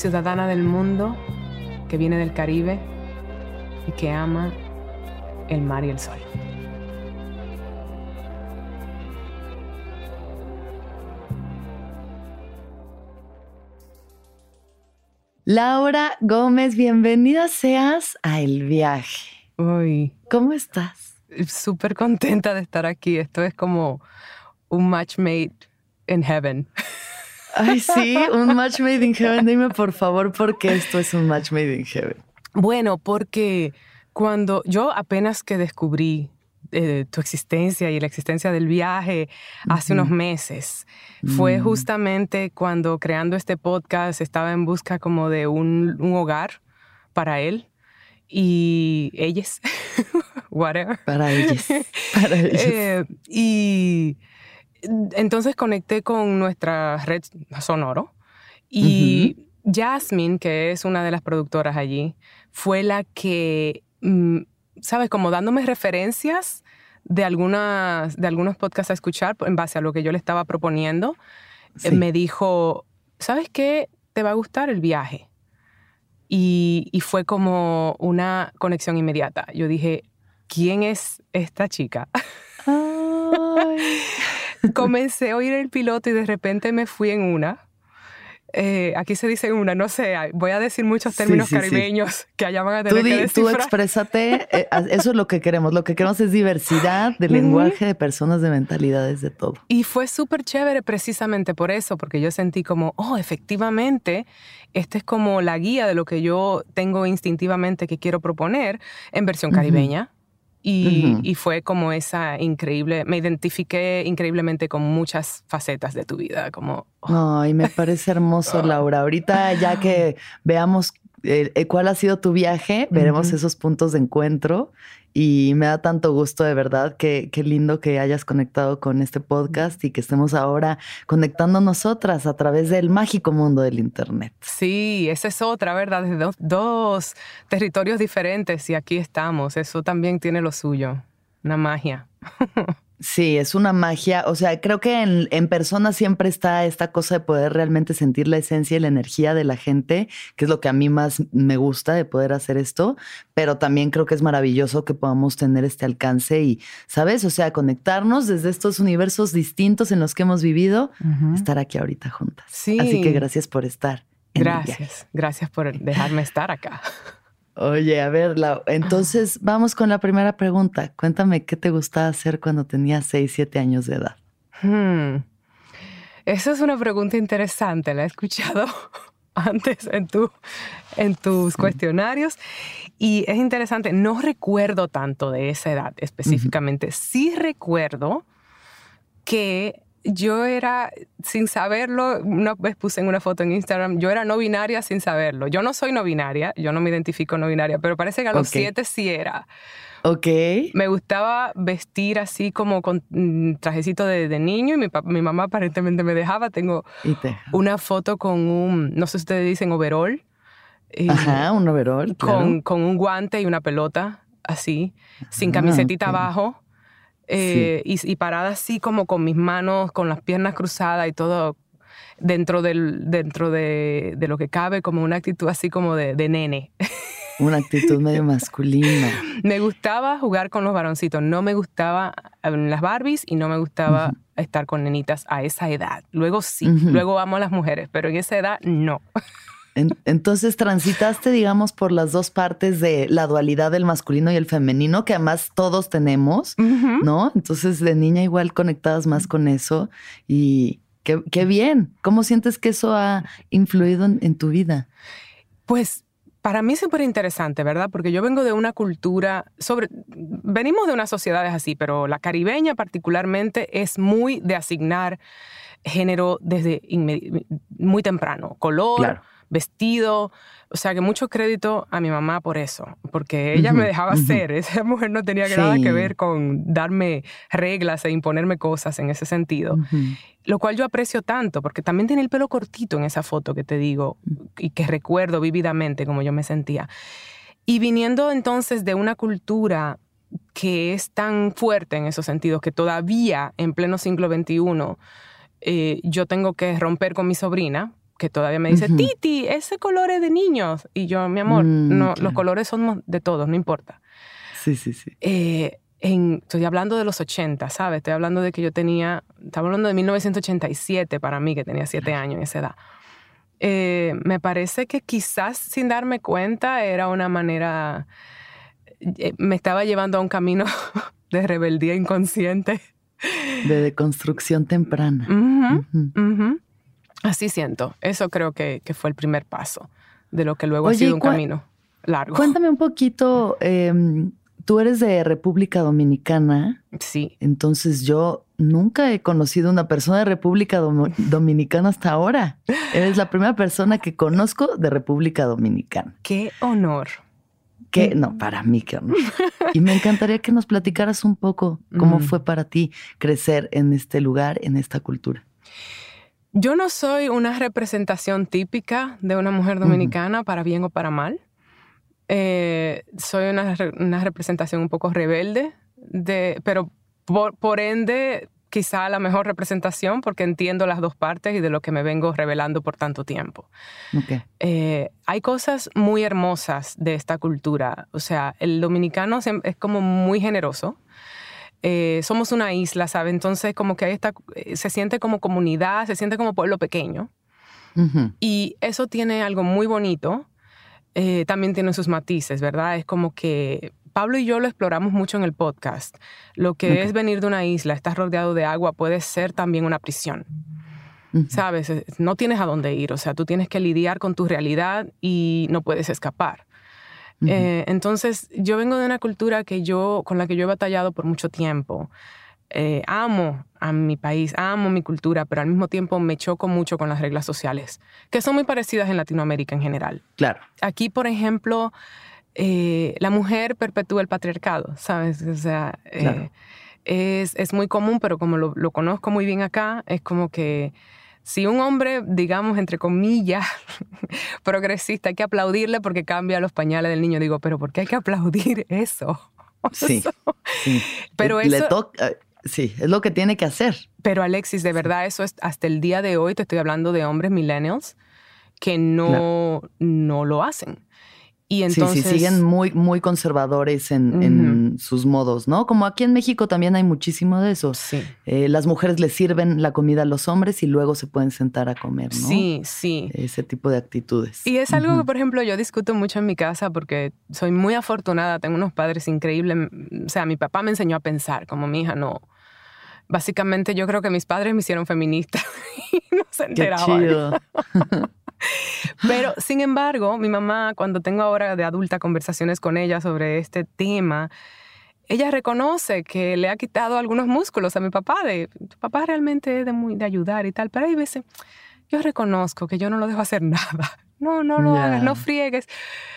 ciudadana del mundo que viene del Caribe y que ama el mar y el sol. Laura Gómez, bienvenida seas a El Viaje. Uy, ¿Cómo estás? súper contenta de estar aquí. Esto es como un match made in heaven. Ay, sí, un match made in heaven. Dime por favor por qué esto es un match made in heaven. Bueno, porque cuando yo apenas que descubrí eh, tu existencia y la existencia del viaje hace unos meses, fue Mm. justamente cuando creando este podcast estaba en busca como de un, un hogar para él y ellas, whatever. Para ellos. Para ellos. Eh, y entonces conecté con nuestra red Sonoro y Jasmine, que es una de las productoras allí, fue la que, mm, ¿sabes? Como dándome referencias de, algunas, de algunos podcasts a escuchar en base a lo que yo le estaba proponiendo, eh, Sí. me dijo, ¿sabes qué? Te va a gustar el viaje. Y, y fue como una conexión inmediata. Yo dije, ¿quién es esta chica? Ay. comencé a oír el piloto y de repente me fui en una. Eh, aquí se dice una, no sé, voy a decir muchos Sí, términos sí, sí. caribeños que allá van a Tú, tener que di- tú descifrar. exprésate, eh, eso es lo que queremos. Lo que queremos es diversidad de lenguaje, de personas, de mentalidades, de todo. Y fue súper chévere precisamente por eso, porque yo sentí como, oh, efectivamente, esta es como la guía de lo que yo tengo instintivamente que quiero proponer en versión caribeña. Y, fue como esa increíble, me identifiqué increíblemente con muchas facetas de tu vida, como, oh, Ay, me parece hermoso, Laura. Ahorita ya que veamos eh, cuál ha sido tu viaje, veremos esos puntos de encuentro y me da tanto gusto de verdad que qué lindo que hayas conectado con este podcast y que estemos ahora conectando nosotras a través del mágico mundo del internet. Sí, esa es otra, ¿verdad? De dos, dos territorios diferentes y aquí estamos. Eso también tiene lo suyo, una magia. Sí, es una magia. O sea, creo que en, en persona siempre está esta cosa de poder realmente sentir la esencia y la energía de la gente, que es lo que a mí más me gusta de poder hacer esto. Pero también creo que es maravilloso que podamos tener este alcance y, ¿sabes? O sea, conectarnos desde estos universos distintos en los que hemos vivido, estar aquí ahorita juntas. Sí. Así que gracias por estar. en. Gracias, gracias por dejarme estar acá. Oye, a ver, Lau, entonces vamos con la primera pregunta. Cuéntame qué te gustaba hacer cuando tenías 6, 7 años de edad. Hmm. Esa es una pregunta interesante, la he escuchado antes en, tu, en tus cuestionarios y es interesante, no recuerdo tanto de esa edad específicamente, sí recuerdo que yo era, sin saberlo, una vez puse en una foto en Instagram, yo era no binaria sin saberlo. Yo no soy no binaria, yo no me identifico no binaria, pero parece que a los siete sí era. Ok. Me gustaba vestir así como con mm, trajecito de, de niño y mi, mi mamá aparentemente me dejaba. Tengo te. una foto con un, no sé si ustedes dicen overall, y Ajá, un overall. claro. con, con un guante y una pelota así, sin Ah, camisetita abajo. Eh, y, y parada así como con mis manos, con las piernas cruzadas y todo dentro, del, dentro de, de lo que cabe, como una actitud así como de, de nene. Una actitud medio masculina. Me gustaba jugar con los varoncitos, no me gustaba eh, las Barbies y no me gustaba estar con nenitas a esa edad. Luego sí, luego amo a las mujeres, pero en esa edad no. En- entonces transitaste, digamos, por las dos partes de la dualidad del masculino y el femenino, que además todos tenemos. ¿no? Entonces de niña igual conectadas más con eso y qué, qué bien. ¿Cómo sientes que eso ha influido en, en tu vida? Pues para mí es súper interesante, ¿verdad? Porque yo vengo de una cultura, sobre, venimos de unas sociedades así, pero la caribeña particularmente es muy de asignar género desde muy temprano, color, Claro. Vestido. O sea, que mucho crédito a mi mamá por eso, porque ella me dejaba ser. Esa mujer no tenía nada que ver con darme reglas e imponerme cosas en ese sentido. Lo cual yo aprecio tanto, porque también tiene el pelo cortito en esa foto que te digo y que recuerdo vívidamente como yo me sentía. Y viniendo entonces de una cultura que es tan fuerte en esos sentidos, que todavía en pleno siglo XXI eh, yo tengo que romper con mi sobrina, que todavía me dice, Titi, ese color es de niños. Y yo, mi amor, mm, no, los colores son de todos, no importa. Sí, sí, sí. Eh, estoy hablando de los 80, ¿sabes? Estoy hablando de que yo tenía, estaba hablando de 1987 para mí, que tenía 7 años en esa edad. Eh, me parece que quizás sin darme cuenta era una manera, me estaba llevando a un camino de rebeldía inconsciente de deconstrucción temprana. Así siento. Eso creo que, fue el primer paso de lo que luego ha sido un camino largo. Cuéntame un poquito, em, tú eres de República Dominicana. Sí. Entonces yo nunca he conocido una persona de República Dominicana hasta ahora. Eres la primera persona que conozco de República Dominicana. Qué honor. Que, no, para mí qué honor. Y me encantaría que nos platicaras un poco cómo fue para ti crecer en este lugar, en esta cultura. Yo no soy una representación típica de una mujer dominicana, para bien o para mal. Eh, soy una, representación un poco rebelde, de, pero por, por ende quizá la mejor representación porque entiendo las dos partes y de lo que me vengo revelando por tanto tiempo. Eh, hay cosas muy hermosas de esta cultura. O sea, el dominicano es como muy generoso. Eh, somos una isla, ¿sabe? Entonces como que ahí está, eh, se siente como comunidad, se siente como pueblo pequeño. Y eso tiene algo muy bonito. también tiene sus matices, ¿verdad? Es como que Pablo y yo lo exploramos mucho en el podcast. Lo que es venir de una isla, estar rodeado de agua, puede ser también una prisión. ¿Sabes? No tienes a dónde ir, o sea, tú tienes que lidiar con tu realidad y no puedes escapar. Eh, entonces, yo vengo de una cultura que yo, con la que yo he batallado por mucho tiempo. Eh, amo a mi país, amo mi cultura, pero al mismo tiempo me choco mucho con las reglas sociales, que son muy parecidas en Latinoamérica en general. Claro. Aquí, por ejemplo, eh, la mujer perpetúa el patriarcado, ¿sabes? O sea, eh, es, muy común, pero como lo, conozco muy bien acá, es como que si un hombre, digamos, entre comillas, progresista, hay que aplaudirle porque cambia los pañales del niño, digo, pero ¿por qué hay que aplaudir eso? Sí. Pero eso... sí, es lo que tiene que hacer. Pero Alexis, de verdad, eso es hasta el día de hoy, te estoy hablando de hombres millennials que no, no lo hacen. Y entonces, sí, sí, siguen muy, muy conservadores en, sus modos, ¿no? Como aquí en México también hay muchísimo de eso. Sí. Eh, las mujeres les sirven la comida a los hombres y luego se pueden sentar a comer, ¿no? Sí, sí. Ese tipo de actitudes. Y es algo que, por ejemplo, yo discuto mucho en mi casa porque soy muy afortunada, tengo unos padres increíbles. O sea, mi papá me enseñó a pensar, como mi hija no. Básicamente yo creo que mis padres me hicieron feminista y no se enteraban. Qué chido. Pero, sin embargo, mi mamá, cuando tengo ahora de adulta conversaciones con ella sobre este tema, ella reconoce que le ha quitado algunos músculos a mi papá, de tu papá realmente es de, muy, de ayudar y tal, pero hay veces, yo reconozco que yo no lo dejo hacer nada. No, no lo hagas, no friegues.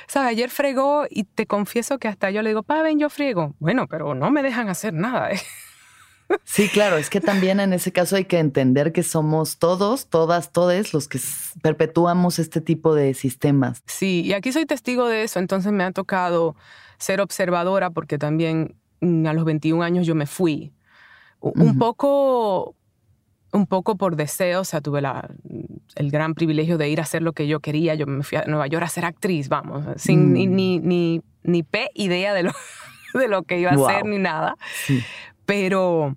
¿Sabes? Ayer fregó y te confieso que hasta yo le digo, pa, ven, yo friego. Bueno, pero no me dejan hacer nada. ¿eh? Sí, claro, es que también en ese caso hay que entender que somos todos, todas, todes los que perpetuamos este tipo de sistemas. Sí, y aquí soy testigo de eso, entonces me ha tocado ser observadora porque también mm, a los 21 años yo me fui. Un poco un poco por deseo, o sea, tuve la, el gran privilegio de ir a hacer lo que yo quería. Yo me fui a Nueva York a ser actriz, vamos, sin ni, mm. ni, ni, ni, pe idea de lo, de lo que iba a hacer ni nada. Sí pero,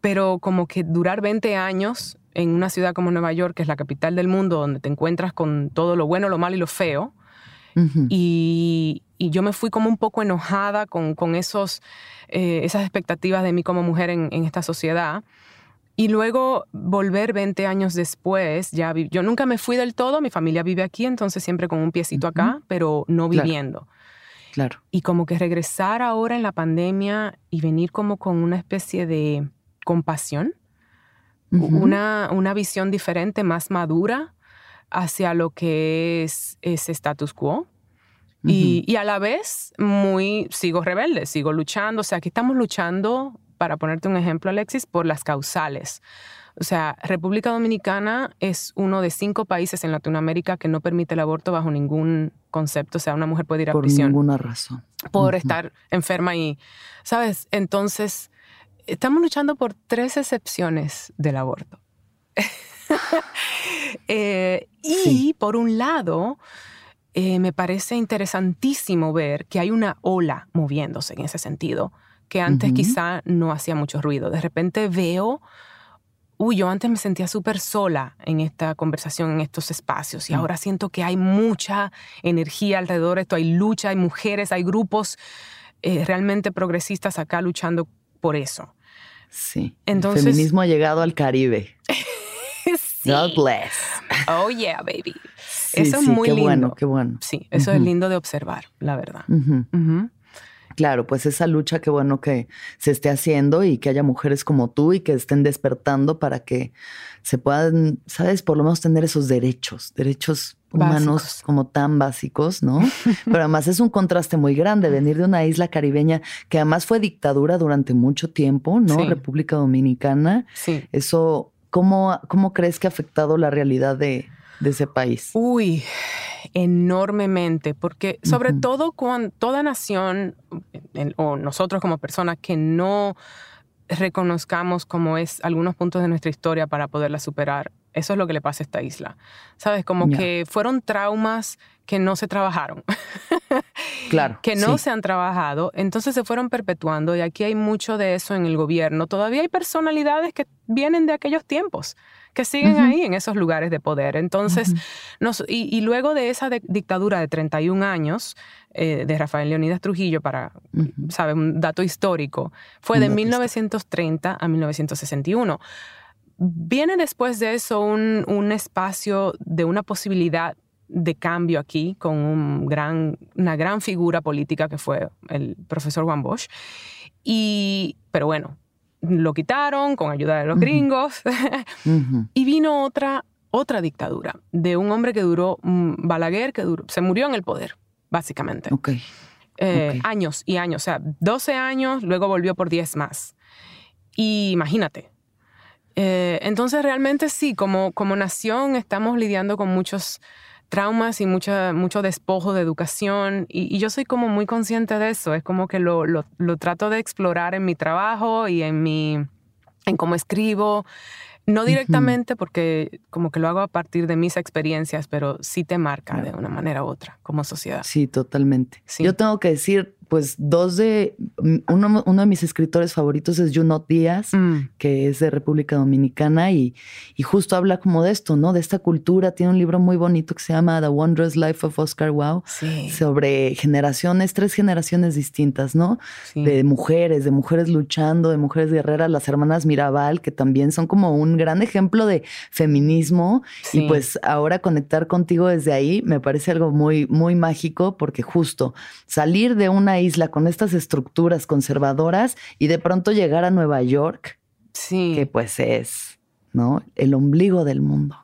pero como que durar 20 años en una ciudad como Nueva York, que es la capital del mundo, donde te encuentras con todo lo bueno, lo malo y lo feo, y, yo me fui como un poco enojada con, con esos, eh, esas expectativas de mí como mujer en, esta sociedad. Y luego volver 20 años después, ya yo nunca me fui del todo, mi familia vive aquí, entonces siempre con un piecito acá, pero no viviendo. Claro. Y como que regresar ahora en la pandemia y venir como con una especie de compasión, una, una visión diferente, más madura hacia lo que es ese status quo. y, y, a la vez, muy, sigo rebelde, sigo luchando. O sea, aquí estamos luchando, para ponerte un ejemplo, Alexis, por las causales. O sea, República Dominicana es uno de cinco países en Latinoamérica que no permite el aborto bajo ningún concepto. O sea, una mujer puede ir a prisión. Por ninguna razón. Por estar enferma y, ¿sabes? Entonces, estamos luchando por tres excepciones del aborto. Eh, y por un lado, eh, me parece interesantísimo ver que hay una ola moviéndose en ese sentido, que antes quizá no hacía mucho ruido. De repente veo uy, yo antes me sentía súper sola en esta conversación, en estos espacios, y mm. ahora siento que hay mucha energía alrededor de esto, hay lucha, hay mujeres, hay grupos eh, realmente progresistas acá luchando por eso. Sí. Entonces, el feminismo ha llegado al Caribe. sí. God bless. Oh, yeah, baby. eso es muy qué lindo. Bueno, qué bueno. Sí, eso es lindo de observar, la verdad. Claro, pues esa lucha, qué bueno que se esté haciendo y que haya mujeres como tú y que estén despertando para que se puedan, sabes, por lo menos tener esos derechos, derechos humanos como tan básicos, ¿no? Pero además es un contraste muy grande venir de una isla caribeña que además fue dictadura durante mucho tiempo, ¿no? República Dominicana. Sí. Eso, ¿cómo, ¿cómo crees que ha afectado la realidad de, de ese país? Uy, enormemente, porque sobre todo con toda nación o nosotros como personas que no reconozcamos como es algunos puntos de nuestra historia para poderla superar. Eso es lo que le pasa a esta isla. ¿Sabes? Como que fueron traumas que no se trabajaron. claro. que no se han trabajado, entonces se fueron perpetuando y aquí hay mucho de eso en el gobierno. Todavía hay personalidades que vienen de aquellos tiempos que siguen ahí en esos lugares de poder. Entonces, y, luego de esa dictadura de 31 años eh, de Rafael Leonidas Trujillo, para, ¿sabes? Un dato histórico, fue de 1930 a 1961. Viene después de eso un, un espacio de una posibilidad de cambio aquí con un gran, una gran figura política que fue el profesor Juan Bosch. Y, pero bueno, lo quitaron con ayuda de los gringos y vino otra, otra dictadura de un hombre que duró, mm, Balaguer, que duró, se murió en el poder, básicamente. Eh, años y años, o sea, 12 años, luego volvió por 10 más. Y imagínate. Eh, entonces realmente sí, como, como nación estamos lidiando con muchos traumas y mucha, mucho despojo de educación y, yo soy como muy consciente de eso, es como que lo, lo, lo, trato de explorar en mi trabajo y en, mi, en cómo escribo. No directamente porque como que lo hago a partir de mis experiencias, pero sí te marca de una manera u otra como sociedad. Sí, totalmente. Yo tengo que decir, pues dos de, mm, uno, uno, de mis escritores favoritos es Junot Díaz, mm. que es de República Dominicana y, y, justo habla como de esto, ¿no? De esta cultura. Tiene un libro muy bonito que se llama The Wondrous Life of Oscar Wilde, sobre generaciones, tres generaciones distintas, ¿no? De mujeres, de mujeres luchando, de mujeres guerreras, las hermanas Mirabal, que también son como un gran ejemplo de feminismo. Y pues ahora conectar contigo desde ahí me parece algo muy, muy mágico porque justo salir de una isla con estas estructuras conservadoras y de pronto llegar a Nueva York, sí. que pues es, ¿no? El ombligo del mundo.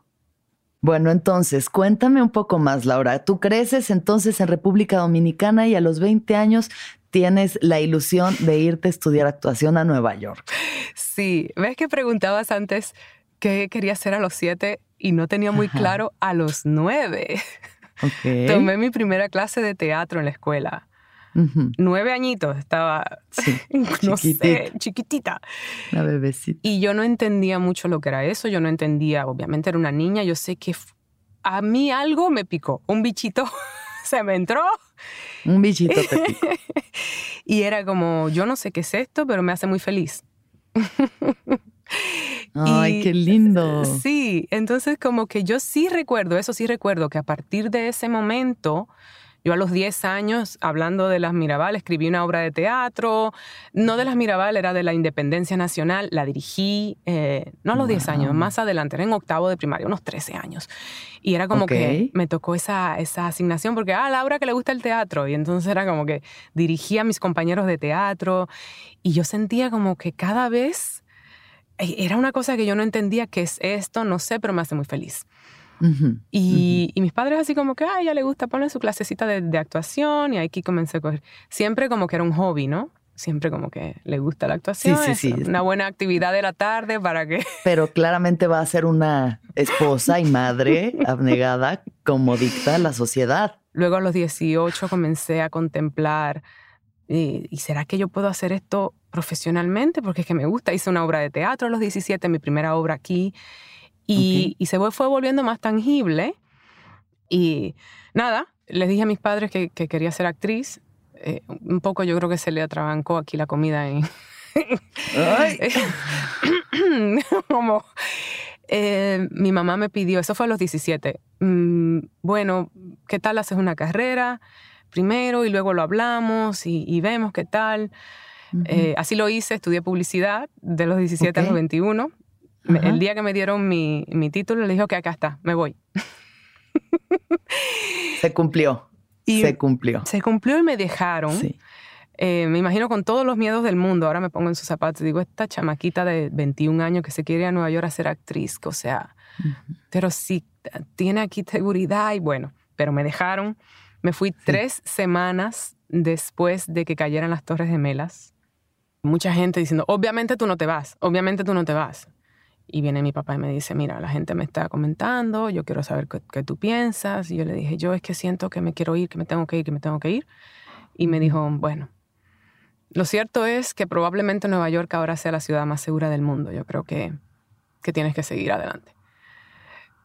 Bueno, entonces, cuéntame un poco más, Laura. Tú creces entonces en República Dominicana y a los 20 años tienes la ilusión de irte a estudiar actuación a Nueva York. Sí, ves que preguntabas antes qué quería hacer a los 7 y no tenía muy claro a los 9. Tomé mi primera clase de teatro en la escuela. Nueve añitos, estaba, no sé, chiquitita. Una bebecita. Y yo no entendía mucho lo que era eso, yo no entendía, obviamente era una niña, yo sé que a mí algo me picó, un bichito se me entró. Un bichito te picó. y era como, yo no sé qué es esto, pero me hace muy feliz. Ay, qué lindo. Sí, entonces como que yo sí recuerdo, eso sí recuerdo, que a partir de ese momento yo a los 10 años, hablando de las Mirabal, escribí una obra de teatro, no de las Mirabal, era de la Independencia Nacional, la dirigí, eh, no a los 10 años, más adelante, era en octavo de primaria, unos 13 años. Y era como que me tocó esa, esa asignación porque, ah, Laura que le gusta el teatro. Y entonces era como que dirigía a mis compañeros de teatro. Y yo sentía como que cada vez eh, era una cosa que yo no entendía qué es esto, no sé, pero me hace muy feliz. Y, mis padres así como que, a ella le gusta poner su clasecita de, actuación y aquí comencé a coger. Siempre como que era un hobby, ¿no? Siempre como que le gusta la actuación. Sí, sí, sí. Una buena actividad de la tarde para que... Pero claramente va a ser una esposa y madre abnegada como dicta la sociedad. Luego a los 18 comencé a contemplar, ¿y, será que yo puedo hacer esto profesionalmente? Porque es que me gusta. Hice una obra de teatro a los 17, mi primera obra aquí. Y, se fue volviendo más tangible. Y nada, les dije a mis padres que, quería ser actriz. Eh, un poco yo creo que se le atrabancó aquí la comida en... Como, eh, mi mamá me pidió, eso fue a los 17, mm, bueno, ¿qué tal haces una carrera primero y luego lo hablamos y, vemos qué tal? Eh, así lo hice, estudié publicidad de los 17 a los 21 el día que me dieron mi, título, le dijo que acá está, me voy. Se cumplió. se cumplió. Se cumplió y me dejaron. Eh, me imagino con todos los miedos del mundo. Ahora me pongo en sus zapatos y digo, esta chamaquita de 21 años que se quiere ir a Nueva York a ser actriz, o sea, pero sí tiene aquí seguridad y bueno, pero me dejaron. Me fui tres semanas después de que cayeran las Torres Gemelas. Mucha gente diciendo, obviamente tú no te vas, obviamente tú no te vas. Y viene mi papá y me dice, mira, la gente me está comentando, yo quiero saber qué, tú piensas. Y yo le dije, yo es que siento que me quiero ir, que me tengo que ir, que me tengo que ir. Y me dijo, bueno, lo cierto es que probablemente Nueva York ahora sea la ciudad más segura del mundo. Yo creo que, que tienes que seguir adelante.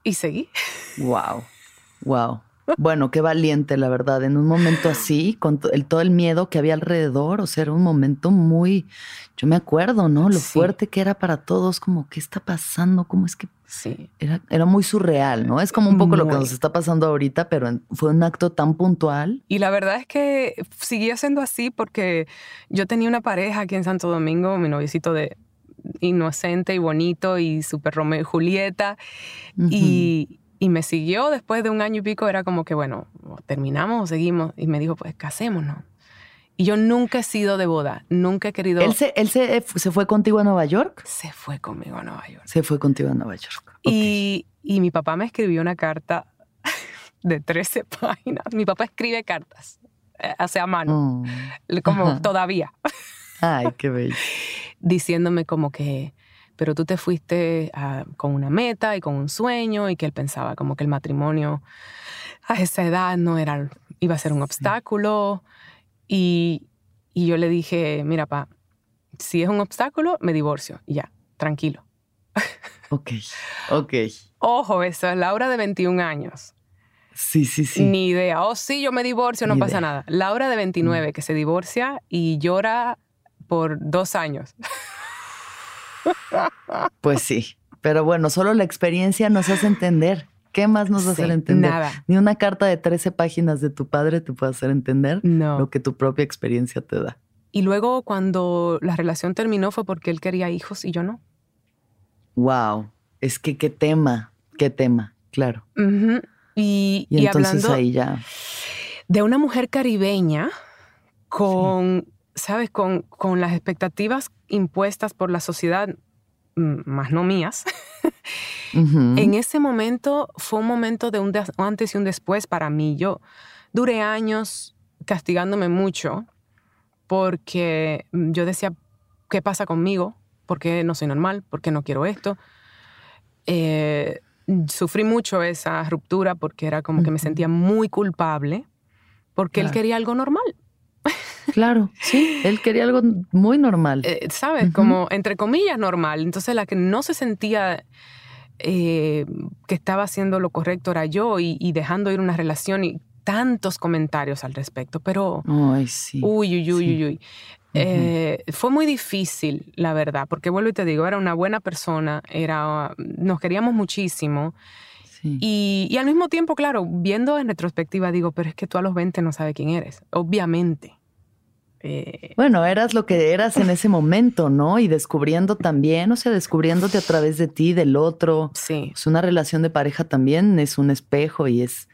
Y seguí. Wow, wow. Bueno, qué valiente, la verdad. En un momento así, con el, todo el miedo que había alrededor, o sea, era un momento muy, yo me acuerdo, ¿no? Lo fuerte que era para todos, como, ¿qué está pasando? ¿Cómo es que...? Sí. Era, era muy surreal, ¿no? Es como un poco lo que nos está pasando ahorita, pero fue un acto tan puntual. Y la verdad es que seguía siendo así porque yo tenía una pareja aquí en Santo Domingo, mi noviecito de inocente y bonito y súper Romeo y Julieta. Y y me siguió después de un año y pico, era como que, bueno, terminamos o seguimos. Y me dijo, pues casémonos. Y yo nunca he sido de boda, nunca he querido... ¿Él se, él se, se fue contigo a Nueva York? Se fue conmigo a Nueva York. Se fue contigo a Nueva York. Y, y mi papá me escribió una carta de 13 páginas. Mi papá escribe cartas, eh, hace a mano, oh. como todavía. Ay, qué bello. Diciéndome como que pero tú te fuiste con una meta y con un sueño y que él pensaba como que el matrimonio a esa edad no era, iba a ser un obstáculo. Y, y yo le dije, mira, pa, si es un obstáculo, me divorcio. ya, tranquilo. Ok, ok. Ojo, eso es Laura de 21 años. Sí, sí, sí. Ni idea. Oh, sí, yo me divorcio, no pasa nada. Laura de 29 mm. que se divorcia y llora por dos años. Pues sí, pero bueno, solo la experiencia nos hace entender. ¿Qué más nos hace entender? Nada. Ni una carta de 13 páginas de tu padre te puede hacer entender no. lo que tu propia experiencia te da. Y luego cuando la relación terminó fue porque él quería hijos y yo no. Wow, es que qué tema, qué tema, claro. y, y, hablando ahí ya... de una mujer caribeña con, ¿sabes? Con, con las expectativas impuestas por la sociedad, más no mías, en ese momento fue un momento de un antes y un después para mí. Yo duré años castigándome mucho porque mm, yo decía, ¿qué pasa conmigo? ¿Por qué no soy normal? ¿Por qué no quiero esto? Eh, sufrí mucho esa ruptura porque era como que me sentía muy culpable porque él quería algo normal. Claro, sí, él quería algo muy normal. Eh, ¿Sabes? Como entre comillas normal. Entonces la que no se sentía eh, que estaba haciendo lo correcto era yo y, dejando ir una relación y tantos comentarios al respecto. Pero... Ay, sí. Uy, uy, uy, uy, uy. Eh, fue muy difícil, la verdad, porque vuelvo y te digo, era una buena persona, era, nos queríamos muchísimo. Y, y, al mismo tiempo, claro, viendo en retrospectiva, digo, pero es que tú a los 20 no sabes quién eres, obviamente. Eh, bueno, eras lo que eras en ese momento, ¿no? Y descubriendo también, o sea, descubriéndote a través de ti, del otro. Sí. Es una relación de pareja también es un espejo y es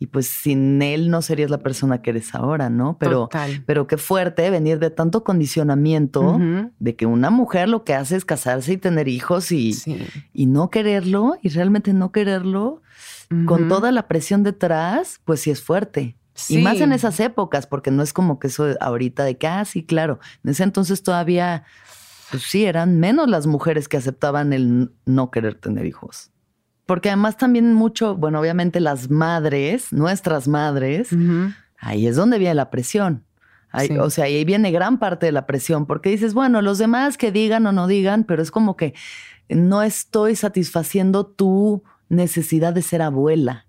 y pues sin él no serías la persona que eres ahora, ¿no? Pero, pero qué fuerte venir de tanto condicionamiento de que una mujer lo que hace es casarse y tener hijos y, y no quererlo y realmente no quererlo con toda la presión detrás, pues sí es fuerte. Y más en esas épocas, porque no es como que eso ahorita de que, ah, sí, claro. En ese entonces todavía, pues sí, eran menos las mujeres que aceptaban el no querer tener hijos. Porque además también mucho, bueno, obviamente las madres, nuestras madres, ahí es donde viene la presión. O sea, ahí viene gran parte de la presión, porque dices, bueno, los demás que digan o no digan, pero es como que no estoy satisfaciendo tu necesidad de ser abuela.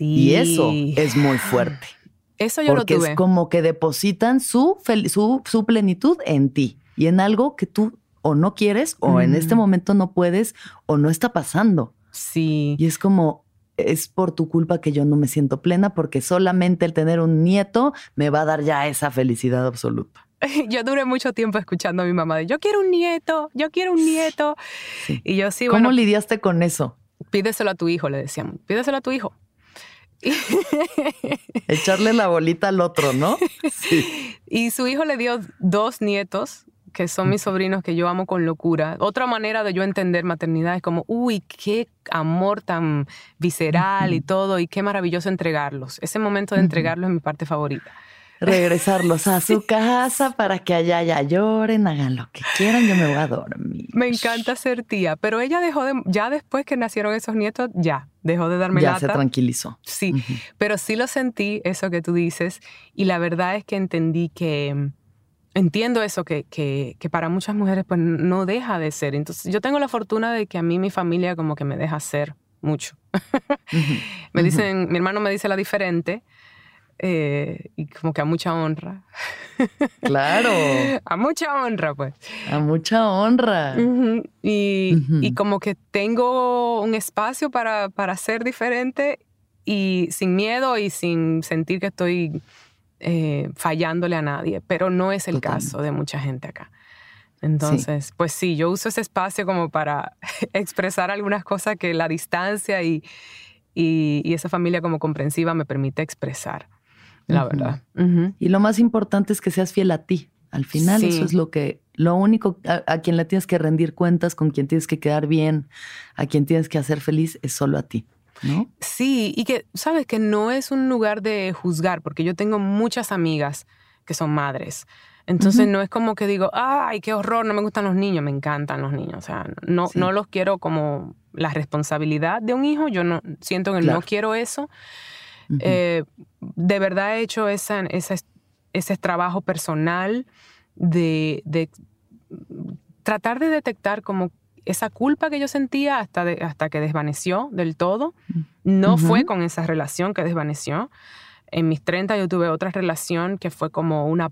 Y eso es muy fuerte. Eso yo lo tuve. es como que depositan su, su, su, plenitud en ti y en algo que tú o no quieres o en este momento no puedes o no está pasando. Sí. Y es como, es por tu culpa que yo no me siento plena porque solamente el tener un nieto me va a dar ya esa felicidad absoluta. Yo duré mucho tiempo escuchando a mi mamá de yo quiero un nieto, yo quiero un nieto. Y yo sí, ¿Cómo lidiaste con eso? Pídeselo a tu hijo, le decíamos. Pídeselo a tu hijo. Echarle la bolita al otro, ¿no? Sí. Y su hijo le dio dos nietos, que son mis sobrinos que yo amo con locura. Otra manera de yo entender maternidad es como, uy, qué amor tan visceral y todo, y qué maravilloso entregarlos. Ese momento de entregarlos es mi parte favorita regresarlos a su casa para que allá ya lloren, hagan lo que quieran, yo me voy a dormir. Me encanta ser tía, pero ella dejó de, ya después que nacieron esos nietos, ya, dejó de darme ya se tranquilizó. Sí, pero sí lo sentí, eso que tú dices, y la verdad es que entendí que, entiendo eso, que, que, que para muchas mujeres pues no deja de ser. Entonces yo tengo la fortuna de que a mí mi familia como que me deja ser mucho. me dicen, mi hermano me dice la diferente, eh, y como que a mucha honra. Claro. a mucha honra, pues. A mucha honra. y, como que tengo un espacio para, para, ser diferente y sin miedo y sin sentir que estoy eh, fallándole a nadie, pero no es el caso de mucha gente acá. Entonces, pues sí, yo uso ese espacio como para expresar algunas cosas que la distancia y, y, y esa familia como comprensiva me permite expresar la verdad. Y lo más importante es que seas fiel a ti. Al final eso es lo que, lo único a, quien le tienes que rendir cuentas, con quien tienes que quedar bien, a quien tienes que hacer feliz, es solo a ti. ¿No? Sí, y que sabes que no es un lugar de juzgar, porque yo tengo muchas amigas que son madres. Entonces no es como que digo, ay, qué horror, no me gustan los niños, me encantan los niños. O sea, no, no los quiero como la responsabilidad de un hijo, yo no siento que no quiero eso. Eh, de verdad he hecho esa, ese trabajo personal de, tratar de detectar como esa culpa que yo sentía hasta, hasta que desvaneció del todo. No fue con esa relación que desvaneció. En mis 30 yo tuve otra relación que fue como una,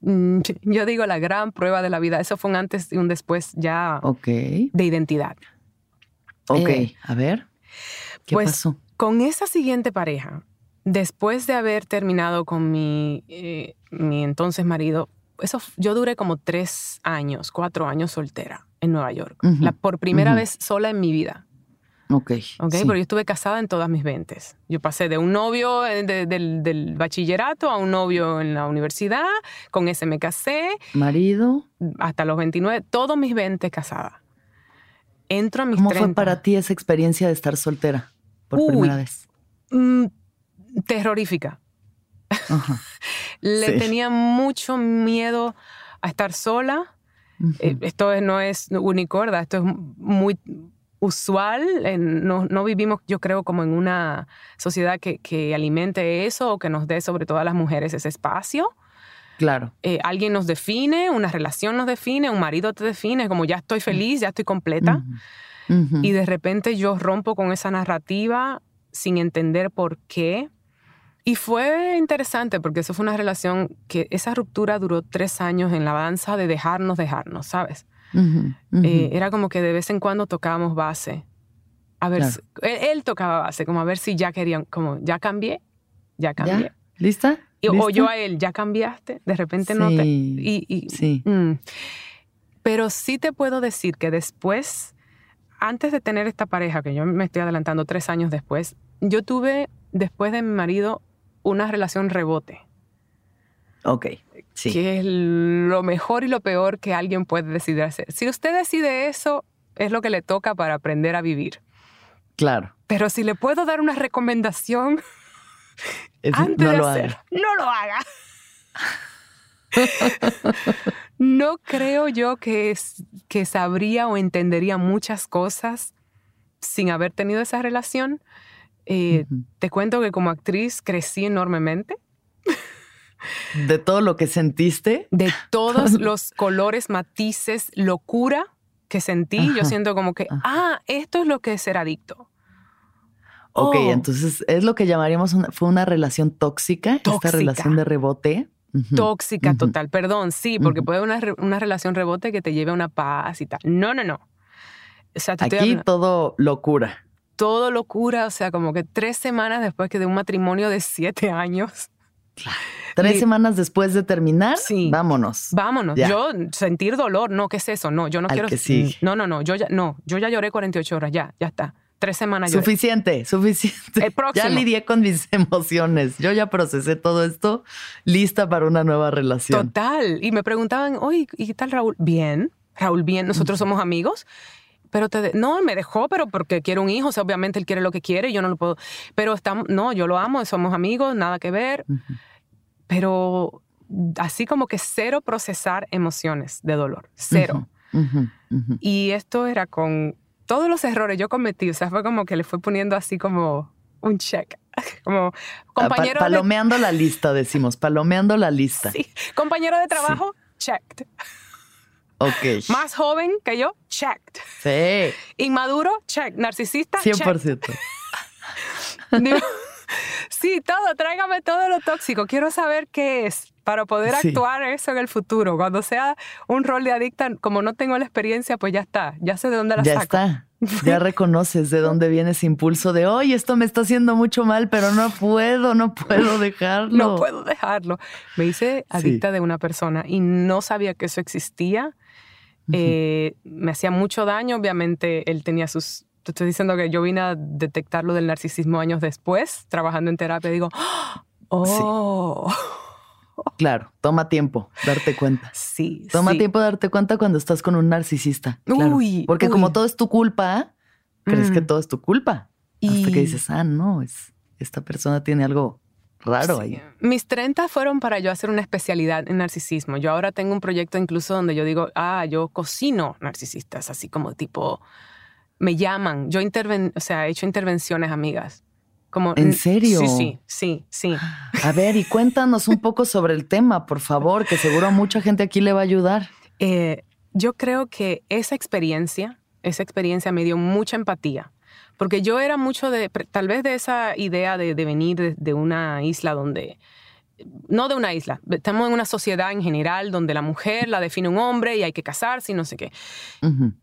mm, yo digo, la gran prueba de la vida. Eso fue un antes y un después ya de identidad. Ok, eh, a ver. ¿Qué pues, pasó? Con esa siguiente pareja, después de haber terminado con mi, eh, mi entonces marido, eso, yo duré como tres años, cuatro años soltera en Nueva York. la, por primera vez sola en mi vida. Ok. Ok, pero yo estuve casada en todas mis ventes. Yo pasé de un novio eh, del, del, bachillerato a un novio en la universidad, con ese me casé. Marido. Hasta los 29, todos mis 20 casada. Entro a mis ¿Cómo fue para ti esa experiencia de estar soltera? Por primera vez? Mm, terrorífica. Le tenía mucho miedo a estar sola. Eh, esto no es unicorda, esto es muy usual. no, no, vivimos, yo creo, como en una sociedad que, que, alimente eso o que nos dé sobre todo a las mujeres ese espacio. Claro. Eh, alguien nos define, una relación nos define, un marido te define, como ya estoy feliz, ya estoy completa. Y de repente yo rompo con esa narrativa sin entender por qué. Y fue interesante porque eso fue una relación que esa ruptura duró tres años en la danza de dejarnos, dejarnos, ¿sabes? Eh, era como que de vez en cuando tocábamos base. A ver, él, tocaba base, como a ver si ya querían, como ya cambié, ya cambié. ¿Lista? O yo a él, ya cambiaste, de repente no te... Y, sí. Mm. Pero sí te puedo decir que después antes de tener esta pareja, que yo me estoy adelantando tres años después, yo tuve, después de mi marido, una relación rebote. Ok, sí. Que es lo mejor y lo peor que alguien puede decidir hacer. Si usted decide eso, es lo que le toca para aprender a vivir. Claro. Pero si le puedo dar una recomendación antes no de lo hacer, haga. no lo haga. no creo yo que, sabría o entendería muchas cosas sin haber tenido esa relación. Eh. Te cuento que como actriz crecí enormemente De todo lo que sentiste. de todos los colores, matices, locura que sentí. Yo siento como que, ajá. ah, esto es lo que es ser adicto. Ok, Oh. entonces es lo que llamaríamos una, fue una relación tóxica, Tóxica. esta relación de rebote. Tóxica total, perdón, sí, porque puede haber una, re- una relación rebote que te lleve a una paz y tal. No, no, no. O sea, Aquí hablando- todo locura. todo locura, o sea, como que tres semanas después que de un matrimonio de siete años, Tres semanas después de terminar, Sí. vámonos. vámonos. Ya. Yo sentir dolor, no, ¿qué es eso? No, yo no Al quiero. que sigue. No, no, no, yo ya, no, yo ya lloré 48 horas, ya, ya está. Tres semanas. Suficiente, suficiente. El próximo. Ya lidié con mis emociones. Yo ya procesé todo esto, lista para una nueva relación. Total. Y me preguntaban, oye, ¿y qué tal Raúl? Bien, Raúl, bien, nosotros somos amigos. Pero te de- no, me dejó, pero porque quiere un hijo, o sea, obviamente él quiere lo que quiere, y yo no lo puedo. Pero estamos, no, yo lo amo, somos amigos, nada que ver. Ujú. Pero así como que cero procesar emociones de dolor, cero. Ujú, ujú. Y esto era con todos los errores yo cometí, o sea, fue como que le fue poniendo así como un check, como Ah, pa- compañero de palomeando la lista, decimos, palomeando la lista. Sí. Compañero de trabajo, checked. Ok. Más joven que yo, checked. Sí, Inmaduro, check. Narcisista, 100%. check. Digo, sí, todo, tráigame todo lo tóxico. Quiero saber qué es para poder Sí. actuar eso en el futuro. Cuando sea un rol de adicta, como no tengo la experiencia, pues ya está. Ya sé de dónde la Ya saco. está. Ya reconoces de dónde viene ese impulso de, oye, esto me está haciendo mucho mal, pero no puedo, no puedo dejarlo. No puedo dejarlo. Me hice adicta de una persona y no sabía que eso existía. Eh, me hacía mucho daño. Obviamente, él tenía sus. Te estoy diciendo que yo vine a detectar lo del narcisismo años después, trabajando en terapia. Digo, oh, Claro, toma tiempo darte cuenta. sí. Toma sí. tiempo darte cuenta cuando estás con un narcisista. claro. Uy, Porque uy. como todo es tu culpa, crees que Mm. todo es tu culpa. Hasta Y- que dices, ah, no, es, esta persona tiene algo raro Sí. ahí. Mis 30 fueron para yo hacer una especialidad en narcisismo. Yo ahora tengo un proyecto incluso donde yo digo, ah, yo cocino narcisistas, así como tipo, me llaman. Yo interven, o sea, he hecho intervenciones, amigas. Como, ¿En serio? Sí, sí, sí, sí. A ver, y cuéntanos un poco sobre el tema, por favor, que seguro a mucha gente aquí le va a ayudar. Eh, yo creo que esa experiencia, esa experiencia me dio mucha empatía. Porque yo era mucho de, tal vez de esa idea de, de venir de, de una isla donde, no de una isla, estamos en una sociedad en general donde la mujer la define un hombre y hay que casarse y no sé qué.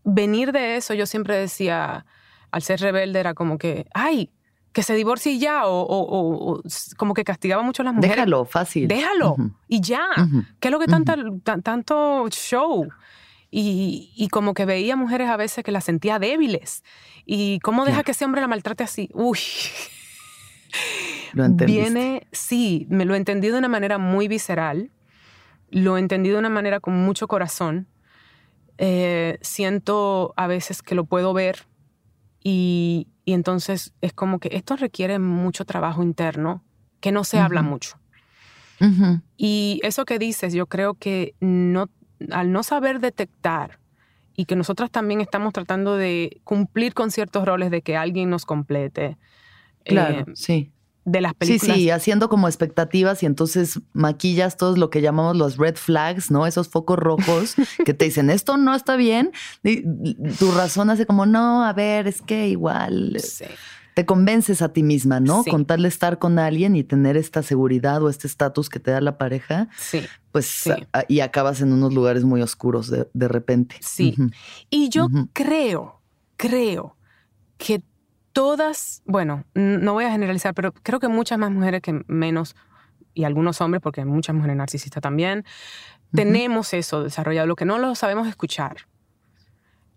Venir de eso, yo siempre decía, al ser rebelde, era como que, ay, que se divorcie ya, o, o- o- o como que castigaba mucho a las mujeres. Déjalo, fácil. Déjalo y ya. ujú. ¿Qué es lo que tanta, tan- tanto show? Y, y como que veía mujeres a veces que las sentía débiles. ¿Y cómo deja Claro. que ese hombre la maltrate así? Uy. Lo entendiste. Viene, sí, me lo entendí de una manera muy visceral. Lo entendí de una manera con mucho corazón. Eh, siento a veces que lo puedo ver y, y entonces es como que esto requiere mucho trabajo interno que no se habla mucho. Y eso que dices, yo creo que no, al no saber detectar y que nosotras también estamos tratando de cumplir con ciertos roles de que alguien nos complete, Claro, eh, sí. De las Sí, películas. sí, haciendo como expectativas y entonces maquillas todos lo que llamamos los red flags, ¿no? Esos focos rojos que te dicen, esto no está bien. Y tu razón hace como, no, a ver, es que igual Sí. te convences a ti misma, ¿no? Sí. Con tal de estar con alguien y tener esta seguridad o este estatus que te da la pareja, sí. pues Sí. a- y acabas en unos lugares muy oscuros de, de repente. Sí. Y yo creo, creo que todas, bueno, no voy a generalizar, pero creo que muchas más mujeres que menos, y algunos hombres, porque hay muchas mujeres narcisistas también, tenemos eso desarrollado, lo que no lo sabemos escuchar.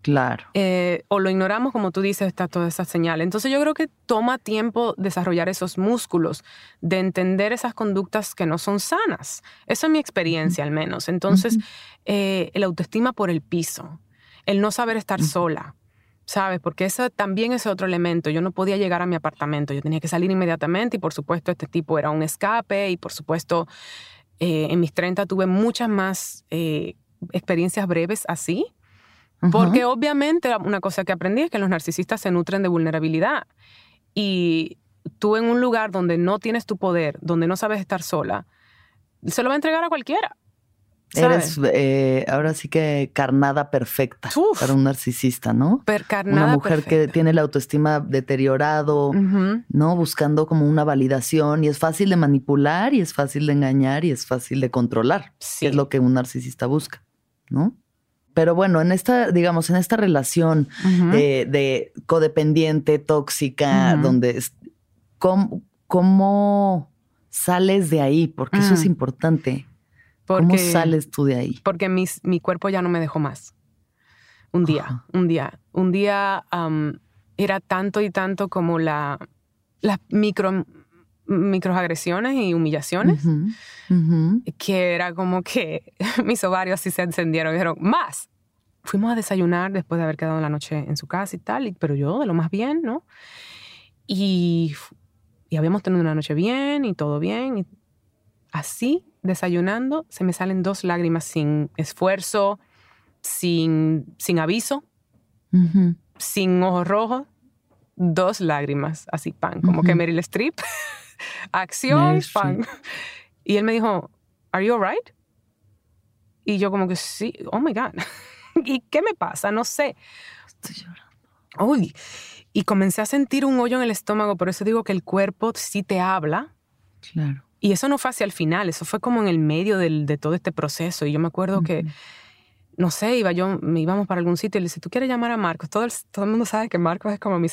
Claro. eh, o lo ignoramos, como tú dices, está toda esa señal. Entonces yo creo que toma tiempo desarrollar esos músculos, de entender esas conductas que no son sanas. Esa es mi experiencia al menos. Entonces, eh, el autoestima por el piso, el no saber estar sola. ¿Sabes? Porque eso también es otro elemento. Yo no podía llegar a mi apartamento, yo tenía que salir inmediatamente y por supuesto este tipo era un escape y por supuesto eh, en mis 30 tuve muchas más eh, experiencias breves así. Porque obviamente una cosa que aprendí es que los narcisistas se nutren de vulnerabilidad. Y tú en un lugar donde no tienes tu poder, donde no sabes estar sola, se lo va a entregar a cualquiera. Eres eh, ahora sí que carnada perfecta para un narcisista, ¿no? una mujer que tiene la autoestima deteriorado, ¿no? Buscando como una validación y es fácil de manipular y es fácil de engañar y es fácil de controlar, que es lo que un narcisista busca, ¿no? Pero bueno, en esta, digamos, en esta relación de, codependiente, tóxica, donde ¿cómo, ¿cómo, sales de ahí? Porque eso es mm. Importante. ¿Cómo sales tú de ahí? Porque mi cuerpo ya no me dejó más. Un día, un día. Un día era tanto y tanto como la, las micro, microagresiones y humillaciones, que era como que mis ovarios así se encendieron y dijeron, más. Fuimos a desayunar después de haber quedado la noche en su casa y tal, pero yo de lo más bien, ¿no? Y, y habíamos tenido una noche bien y todo bien. Y así desayunando, se me salen dos lágrimas sin esfuerzo, sin, sin aviso, sin ojos rojos, dos lágrimas, así pan, como que Meryl Streep, acción, pan. Y él me dijo, ¿Are you alright? Y yo como que sí, oh my God. ¿Y qué me pasa? No sé. Estoy llorando. Uy. Y comencé a sentir un hoyo en el estómago, por eso digo que el cuerpo sí te habla. Claro. Y eso no fue hacia el final, eso fue como en el medio del, de todo este proceso. Y yo me acuerdo que, no sé, iba yo, me íbamos para algún sitio y le dice, ¿tú quieres llamar a Marcos? Todo el, todo el mundo sabe que Marcos es como mi,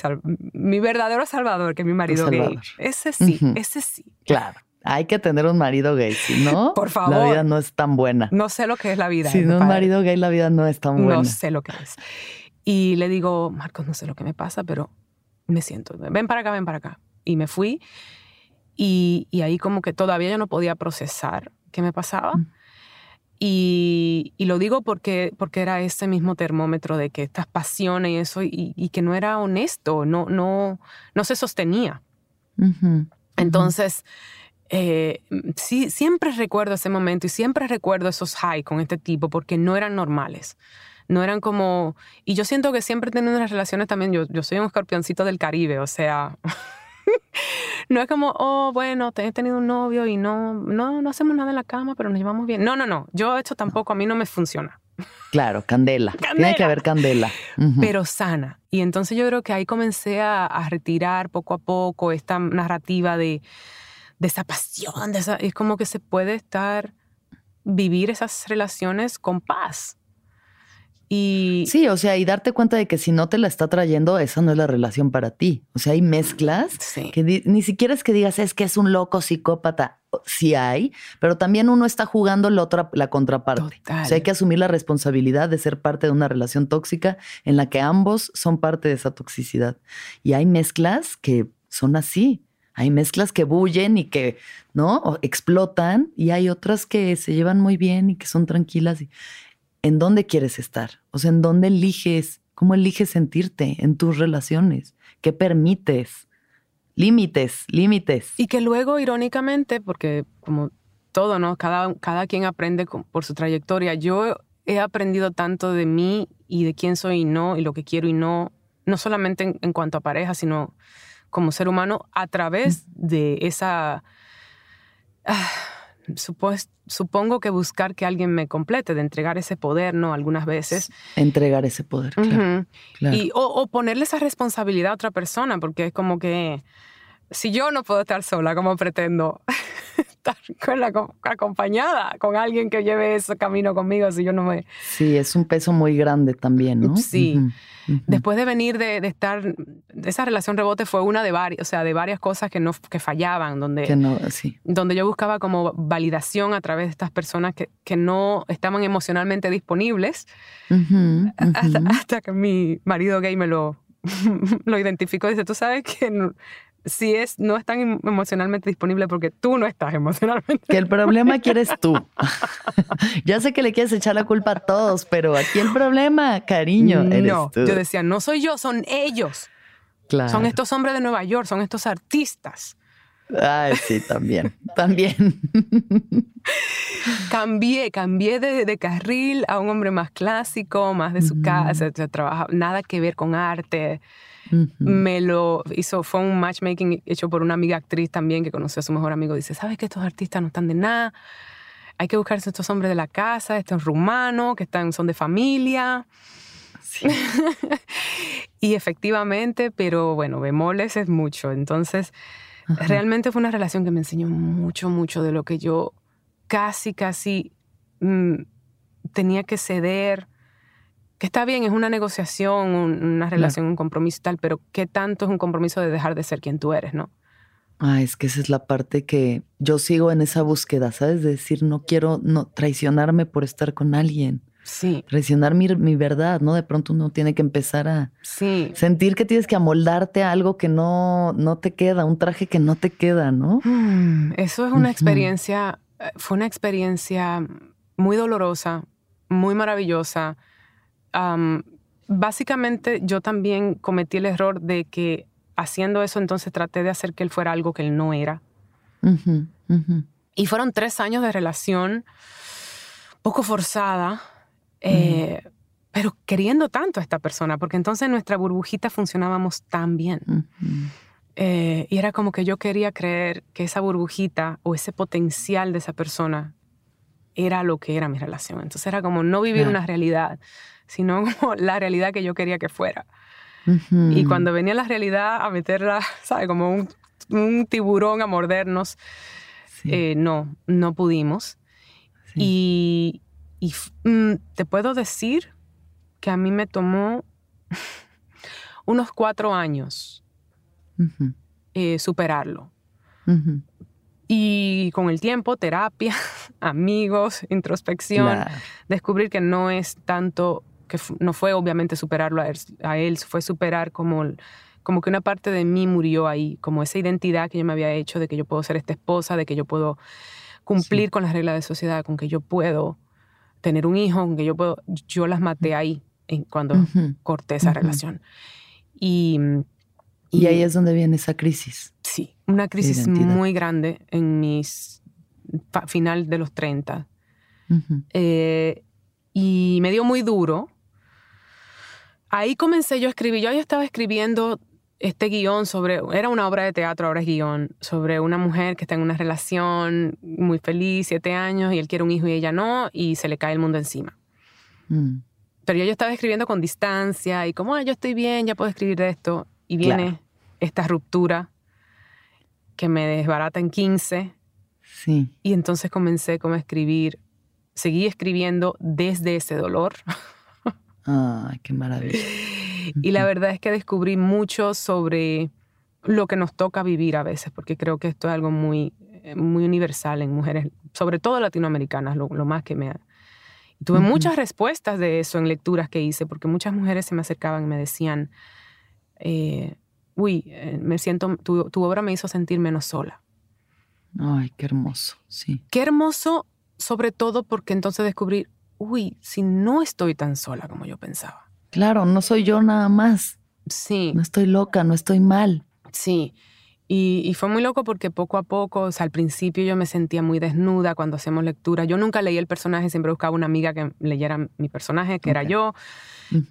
mi verdadero salvador, que es mi marido gay. Ese sí, ese sí. Claro. Hay que tener un marido gay, si no, Por favor, la vida no es tan buena. No sé lo que es la vida. Si no un marido gay, la vida no es tan buena. No sé lo que es. Y le digo, Marcos, no sé lo que me pasa, pero me siento, ven para acá, ven para acá. Y me fui y, ahí como que todavía yo no podía procesar qué me pasaba. Mm. Y, lo digo porque, porque era ese mismo termómetro de que estas pasiones y eso, y, que no era honesto, no, no, no se sostenía. Entonces, eh, sí, siempre recuerdo ese momento y siempre recuerdo esos high con este tipo porque no eran normales. No eran como... Y yo siento que siempre he tenido unas relaciones también, yo, yo soy un escorpioncito del Caribe, o sea... no es como, oh, bueno, he tenido un novio y no, no, no hacemos nada en la cama, pero nos llevamos bien. No, no, no. Yo esto tampoco, a mí no me funciona. Claro, candela. Tiene que haber candela. Pero sana. Y entonces yo creo que ahí comencé a, retirar poco a poco esta narrativa de, de esa pasión. De esa, es como que se puede estar, vivir esas relaciones con paz. Y sí, o sea, y darte cuenta de que si no te la está trayendo, esa no es la relación para ti. O sea, hay mezclas que ni siquiera es que digas es que es un loco psicópata. Sí hay, pero también uno está jugando la otra, la contraparte. O sea, hay que asumir la responsabilidad de ser parte de una relación tóxica en la que ambos son parte de esa toxicidad. Y hay mezclas que son así. Hay mezclas que bullen y que, ¿no? explotan y hay otras que se llevan muy bien y que son tranquilas. Y en dónde quieres estar, o sea, en dónde eliges, cómo eliges sentirte en tus relaciones, qué permites, límites, límites. Y que luego, irónicamente, porque como todo, ¿no? Cada, cada quien aprende por su trayectoria. Yo he aprendido tanto de mí y de quién soy y no, y lo que quiero y no, no solamente en, cuanto a pareja, sino como ser humano, a través de esa... Ah, supongo que buscar que alguien me complete, de entregar ese poder, ¿no? Algunas veces. Entregar ese poder, claro. Y, o, ponerle esa responsabilidad a otra persona, porque es como que si yo no puedo estar sola, ¿cómo pretendo estar con la, acompañada con alguien que lleve ese camino conmigo si yo no me... Sí, es un peso muy grande también, ¿no? Sí. Después de venir de, estar, esa relación rebote fue una de varias, o sea, de varias cosas que no que fallaban, donde, no, sí. donde yo buscaba como validación a través de estas personas que, que no estaban emocionalmente disponibles, hasta, hasta, que mi marido gay me lo, lo identificó y dice, tú sabes que si es, no es tan emocionalmente disponible porque tú no estás emocionalmente. Que el problema aquí eres tú. ya sé que le quieres echar la culpa a todos, pero aquí el problema, cariño, eres no, tú. Yo decía, no soy yo, son ellos. Claro. Son estos hombres de Nueva York, son estos artistas. Ay, sí, también, también. cambié, cambié de, carril a un hombre más clásico, más de su casa, trabaja, nada que ver con arte. Me lo hizo, fue un matchmaking hecho por una amiga actriz también que conoció a su mejor amigo. Dice, ¿sabes que estos artistas no están de nada? Hay que buscarse estos hombres de la casa, estos rumanos que están, son de familia. Sí. y efectivamente, pero bueno, bemoles es mucho. Entonces, realmente fue una relación que me enseñó mucho, mucho de lo que yo casi, casi mm, tenía que ceder que está bien, es una negociación, una relación, un compromiso y tal, pero ¿qué tanto es un compromiso de dejar de ser quien tú eres, no? Ah, es que esa es la parte que yo sigo en esa búsqueda, ¿sabes? De decir, no quiero no, traicionarme por estar con alguien. Sí. Traicionar mi, mi, verdad, ¿no? De pronto uno tiene que empezar a sí. sentir que tienes que amoldarte a algo que no, no te queda, un traje que no te queda, ¿no? Mm, eso es una experiencia, eh, fue una experiencia muy dolorosa, muy maravillosa básicamente yo también cometí el error de que haciendo eso entonces traté de hacer que él fuera algo que él no era. Y fueron tres años de relación poco forzada, eh, pero queriendo tanto a esta persona, porque entonces nuestra burbujita funcionábamos tan bien. Eh, y era como que yo quería creer que esa burbujita o ese potencial de esa persona era lo que era mi relación. Entonces era como no vivir una realidad, sino como la realidad que yo quería que fuera. Y cuando venía la realidad a meterla, ¿sabes? Como un, tiburón a mordernos, eh, no, no pudimos. Y, mm, te puedo decir que a mí me tomó unos cuatro años eh, superarlo. Y con el tiempo, terapia, amigos, introspección, descubrir que no es tanto que no fue obviamente superarlo a él, fue superar como, como que una parte de mí murió ahí, como esa identidad que yo me había hecho de que yo puedo ser esta esposa, de que yo puedo cumplir con las reglas de sociedad, con que yo puedo tener un hijo, con que yo puedo, yo las maté ahí en, cuando corté esa relación. Y, y, ahí es donde viene esa crisis. Sí, una crisis muy grande en mis final de los 30. Eh, y me dio muy duro ahí comencé yo a escribir. Yo ya estaba escribiendo este guion sobre, era una obra de teatro, ahora es guion, sobre una mujer que está en una relación muy feliz, siete años, y él quiere un hijo y ella no, y se le cae el mundo encima. Mm. Pero yo ya estaba escribiendo con distancia y como, ah, yo estoy bien, ya puedo escribir de esto. Y viene esta ruptura que me desbarata en 15. Sí. Y entonces comencé como a escribir, seguí escribiendo desde ese dolor. Ay, qué maravilla. Y la verdad es que descubrí mucho sobre lo que nos toca vivir a veces, porque creo que esto es algo muy, eh, muy universal en mujeres, sobre todo latinoamericanas, lo, más que me... Y tuve muchas respuestas de eso en lecturas que hice, porque muchas mujeres se me acercaban y me decían, eh, uy, eh, me siento, tu, tu obra me hizo sentir menos sola. Ay, qué hermoso, sí. Qué hermoso, sobre todo porque entonces descubrí, uy, si no estoy tan sola como yo pensaba. Claro, no soy yo nada más. Sí. No estoy loca, no estoy mal. Sí. Y, fue muy loco porque poco a poco, o sea, al principio yo me sentía muy desnuda cuando hacíamos lectura. Yo nunca leí el personaje, siempre buscaba una amiga que leyera mi personaje, que era yo.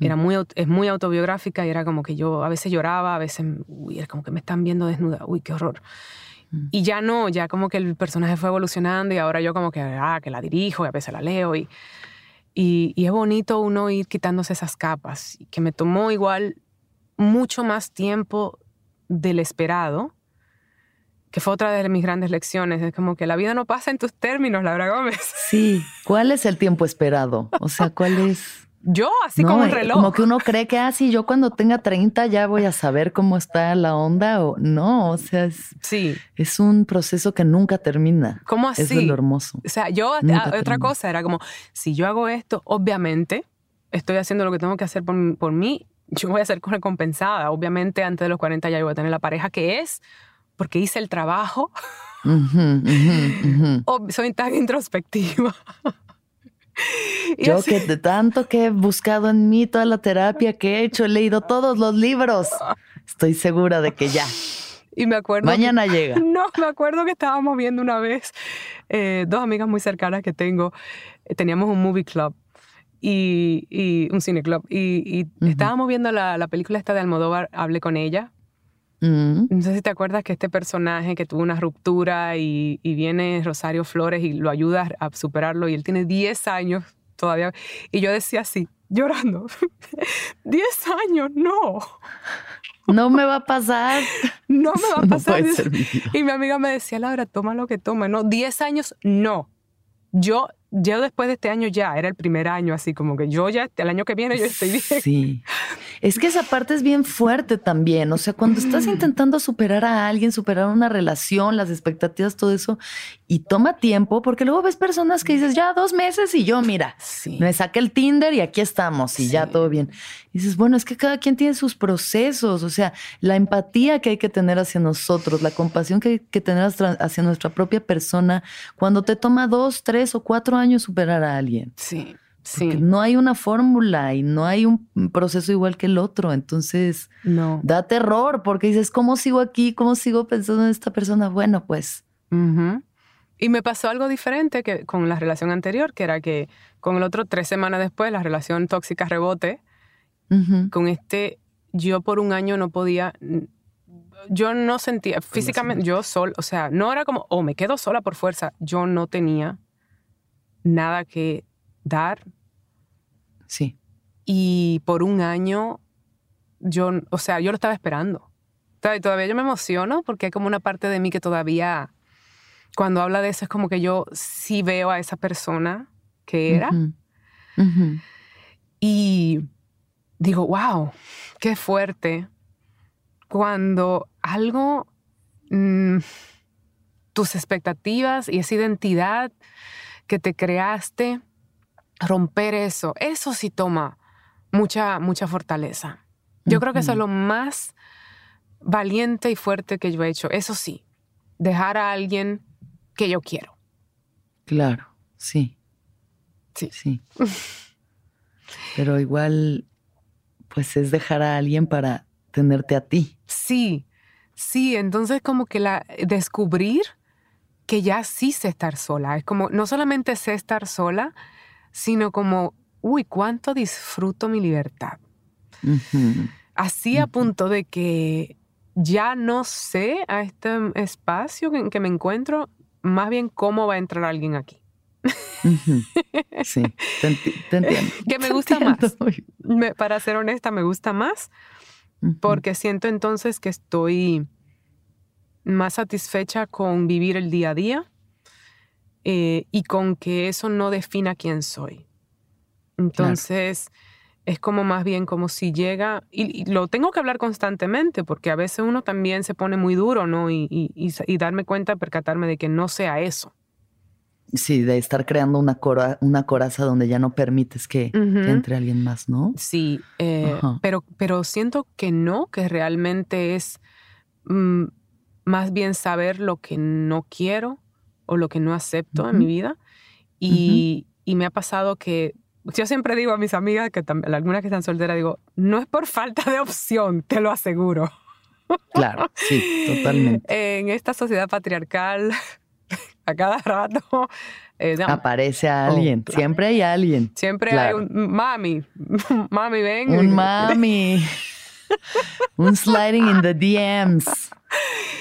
Era muy, es muy autobiográfica y era como que yo a veces lloraba, a veces, uy, era como que me están viendo desnuda, uy, qué horror. Mm. Y ya no, ya como que el personaje fue evolucionando y ahora yo como que, ah, que la dirijo y a veces la leo y y, es bonito uno ir quitándose esas capas, que me tomó igual mucho más tiempo del esperado, que fue otra de mis grandes lecciones. Es como que la vida no pasa en tus términos, Laura Gómez. Sí, ¿cuál es el tiempo esperado? O sea, ¿cuál es? Yo, así como un reloj. Como que uno cree que, así ah, yo cuando tenga 30 ya voy a saber cómo está la onda o no, o sea, es, sí. es un proceso que nunca termina. ¿Cómo así? es lo hermoso. O sea, yo, otra cosa era como, si yo hago esto, obviamente estoy haciendo lo que tengo que hacer por, por mí yo voy a ser recompensada. Obviamente antes de los 40 ya voy a tener la pareja que es, porque hice el trabajo. o soy tan introspectiva. Yo que de tanto que he buscado en mí toda la terapia que he hecho, he leído todos los libros. Estoy segura de que ya. Y me acuerdo. Mañana llega. No, me acuerdo que estábamos viendo una vez, eh, dos amigas muy cercanas que tengo, eh, teníamos un movie club y, un cine club. Y, estábamos viendo la, la, película esta de Almodóvar, Hablé con ella. Mm. No sé si te acuerdas que este personaje que tuvo una ruptura y, y, viene Rosario Flores y lo ayuda a superarlo y él tiene 10 años todavía. Y yo decía así, llorando, 10 años, no. No me va a pasar. No me va a pasar. y mi amiga me decía, Laura, toma lo que toma. No, 10 años, no. Yo yo después de este año ya, era el primer año, así como que yo ya, el año que viene yo estoy bien. Sí. Es que esa parte es bien fuerte también. O sea, cuando estás intentando superar a alguien, superar una relación, las expectativas, todo eso, y toma tiempo, porque luego ves personas que dices, ya dos meses y yo, mira, me saqué el Tinder y aquí estamos y ya todo bien. Y dices, bueno, es que cada quien tiene sus procesos. O sea, la empatía que hay que tener hacia nosotros, la compasión que hay que tener hacia nuestra propia persona, cuando te toma dos, tres o cuatro años superar a alguien. Sí. Sí. no hay una fórmula y no hay un proceso igual que el otro. Entonces, no. da terror porque dices, ¿cómo sigo aquí? ¿Cómo sigo pensando en esta persona? Bueno, pues. Y me pasó algo diferente que con la relación anterior, que era que con el otro, tres semanas después, la relación tóxica rebote. Con este, yo por un año no podía. Yo no sentía físicamente, yo sol, o sea, no era como, oh, me quedo sola por fuerza. Yo no tenía nada que dar. Sí. Y por un año, yo, o sea, yo lo estaba esperando. Todavía yo me emociono porque hay como una parte de mí que todavía, cuando habla de eso, es como que yo sí veo a esa persona que era. Y digo, wow, qué fuerte. Cuando algo, mm, tus expectativas y esa identidad que te creaste, romper eso, eso sí toma mucha, mucha fortaleza. Yo creo que eso es lo más valiente y fuerte que yo he hecho. Eso sí, dejar a alguien que yo quiero. Claro, sí. Sí. Sí. Pero igual, pues es dejar a alguien para tenerte a ti. Sí, sí. Entonces como que la descubrir que ya sí sé estar sola. Es como, no solamente sé estar sola, sino como, uy, cuánto disfruto mi libertad. Así a punto de que ya no sé a este espacio en que me encuentro, más bien cómo va a entrar alguien aquí. Sí, te, entiendo. que me gusta más. para ser honesta, me gusta más porque siento entonces que estoy más satisfecha con vivir el día a día eh, y con que eso no defina quién soy. Entonces, es como más bien como si llega, y, lo tengo que hablar constantemente, porque a veces uno también se pone muy duro, ¿no? Y, y, darme cuenta, percatarme de que no sea eso. Sí, de estar creando una, una coraza donde ya no permites que, entre alguien más, ¿no? Sí, eh, pero, pero siento que no, que realmente es... Mm, más bien saber lo que no quiero o lo que no acepto en mi vida. Y, me ha pasado que yo siempre digo a mis amigas, que algunas que están solteras, digo, no es por falta de opción, te lo aseguro. Claro, sí, totalmente. en esta sociedad patriarcal, a cada rato... Eh, Aparece a alguien, siempre hay alguien. Siempre hay un mami, mami, ven. Un mami. un sliding in the DMs.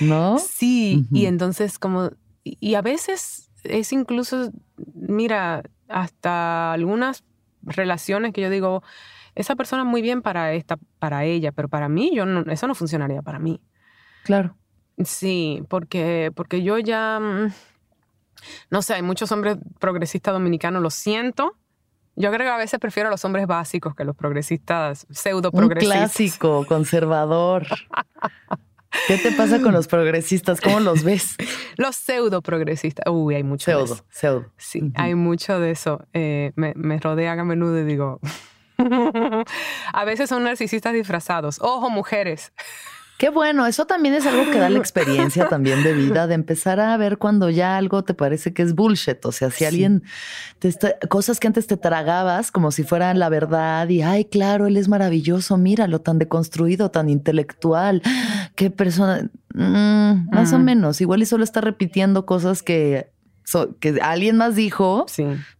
¿No? Sí, y entonces como, y a veces es incluso, mira, hasta algunas relaciones que yo digo, esa persona es muy bien para esta, para ella, pero para mí yo no, eso no funcionaría para mí. Claro. Sí, porque, porque yo ya, mm, no sé, hay muchos hombres progresistas dominicanos, lo siento. Yo creo que a veces prefiero a los hombres básicos que los progresistas, pseudo progresistas. Un clásico, conservador. ¿Qué te pasa con los progresistas? ¿Cómo los ves? los pseudo progresistas. Uy, hay mucho pseudo, de eso. Pseudo, Sí, hay mucho de eso. Eh, me, me rodean a menudo y digo, a veces son narcisistas disfrazados. Ojo, mujeres. Qué bueno, eso también es algo que da la experiencia también de vida, de empezar a ver cuando ya algo te parece que es bullshit. O sea, si alguien te está, cosas que antes te tragabas como si fueran la verdad y ay, claro, él es maravilloso, míralo, tan deconstruido, tan intelectual. Qué persona, mm, más o menos. Igual y solo está repitiendo cosas que que alguien más dijo,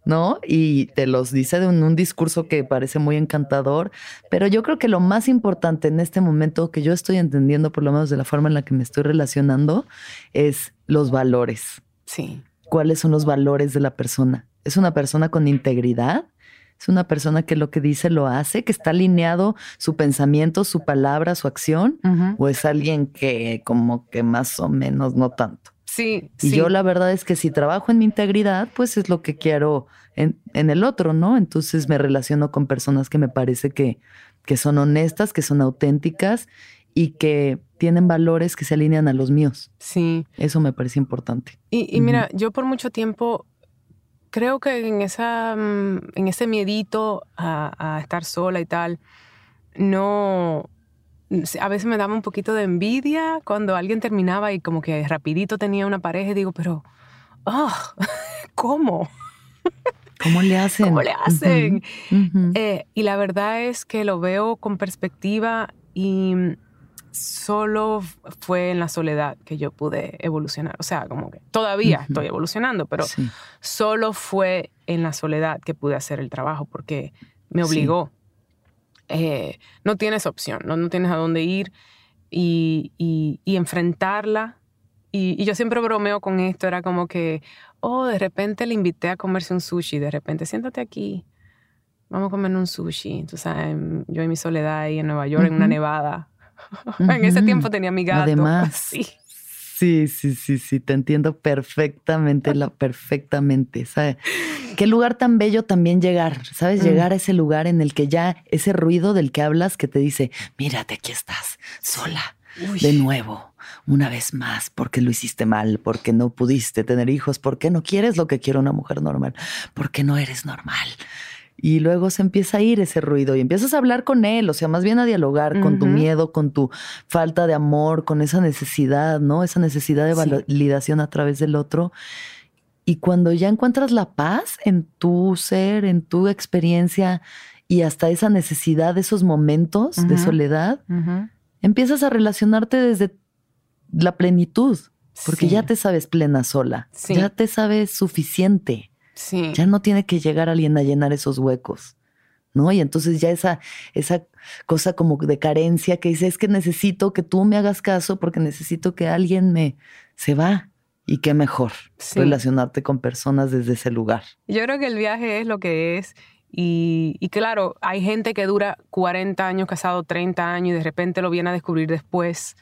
¿no? Y te los dice en un, discurso que parece muy encantador. Pero yo creo que lo más importante en este momento que yo estoy entendiendo, por lo menos de la forma en la que me estoy relacionando, es los valores. Sí. ¿Cuáles son los valores de la persona? ¿Es una persona con integridad? ¿Es una persona que lo que dice lo hace? ¿Que está alineado su pensamiento, su palabra, su acción? ¿O es alguien que como que más o menos no tanto? Sí, y yo la verdad es que si trabajo en mi integridad, pues es lo que quiero en, el otro, ¿no? Entonces me relaciono con personas que me parece que, que son honestas, que son auténticas y que tienen valores que se alinean a los míos. Sí. Eso me parece importante. Y, mira, yo por mucho tiempo creo que en, esa, mm, en ese miedito a, a estar sola y tal, no, a veces me daba un poquito de envidia cuando alguien terminaba y como que rapidito tenía una pareja y digo, pero, oh, ¿cómo? ¿Cómo le hacen? ¿Cómo le hacen? Eh, y la verdad es que lo veo con perspectiva y solo fue en la soledad que yo pude evolucionar. O sea, como que todavía estoy evolucionando, pero solo fue en la soledad que pude hacer el trabajo porque me obligó. Eh, no tienes opción, no, no, tienes a dónde ir y, y, enfrentarla. Y, yo siempre bromeo con esto, era como que, oh, de repente le invité a comerse un sushi, de repente, siéntate aquí, vamos a comer un sushi. Sabes, yo en mi soledad ahí en Nueva York, en una nevada. en ese tiempo tenía mi gato. Además, sí. Sí, sí, sí, sí, te entiendo perfectamente, la, perfectamente. ¿sabes? Qué lugar tan bello también llegar, ¿sabes? Mm. Llegar a ese lugar en el que ya ese ruido del que hablas que te dice, mírate, aquí estás, sola, de nuevo, una vez más, porque lo hiciste mal, porque no pudiste tener hijos, porque no quieres lo que quiere una mujer normal, porque no eres normal y luego se empieza a ir ese ruido y empiezas a hablar con él, o sea, más bien a dialogar con tu miedo, con tu falta de amor, con esa necesidad, ¿no? Esa necesidad de validación a través del otro. Y cuando ya encuentras la paz en tu ser, en tu experiencia y hasta esa necesidad de esos momentos de soledad, empiezas a relacionarte desde la plenitud, porque ya te sabes plena sola, ya te sabes suficiente. Ya no tiene que llegar alguien a llenar esos huecos. ¿no? Y entonces ya esa, esa cosa como de carencia que dice, es que necesito que tú me hagas caso porque necesito que alguien me se va. Y qué mejor relacionarte con personas desde ese lugar. Yo creo que el viaje es lo que es. Y, y, claro, hay gente que dura 40 años casado, 30 años y de repente lo viene a descubrir después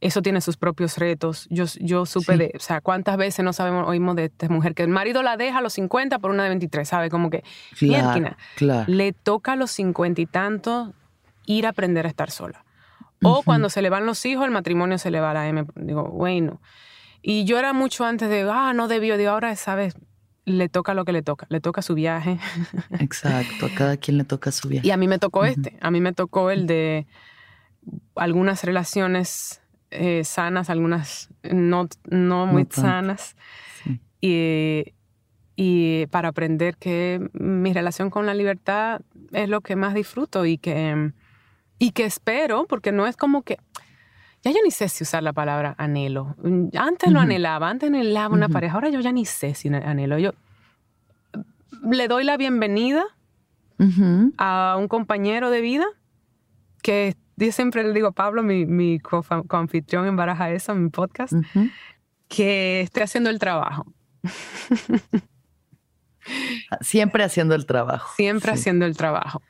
eso tiene sus propios retos. Yo, yo supe de, o sea, cuántas veces no sabemos, oímos de esta mujer que el marido la deja a los 50 por una de 23, ¿sabe? Como que, claro, le toca a los 50 y tanto ir a aprender a estar sola. O cuando se le van los hijos, el matrimonio se le va a la M. Digo, bueno. Y yo era mucho antes de, ah, no debió, digo, ahora, ¿sabes? Le toca lo que le toca, le toca su viaje. Exacto, a cada quien le toca su viaje. Y a mí me tocó este, a mí me tocó el de algunas relaciones eh, sanas, algunas no, no muy sanas. Y, y, para aprender que mi relación con la libertad es lo que más disfruto y que, y que espero, porque no es como que... Ya yo ni sé si usar la palabra anhelo. Antes lo anhelaba, antes anhelaba una pareja, ahora yo ya ni sé si anhelo. Yo le doy la bienvenida a un compañero de vida que yo siempre le digo a Pablo, mi, mi co-anfitrión en Baraja Eso, en mi podcast, que esté haciendo el trabajo. Siempre haciendo el trabajo. Siempre haciendo el trabajo.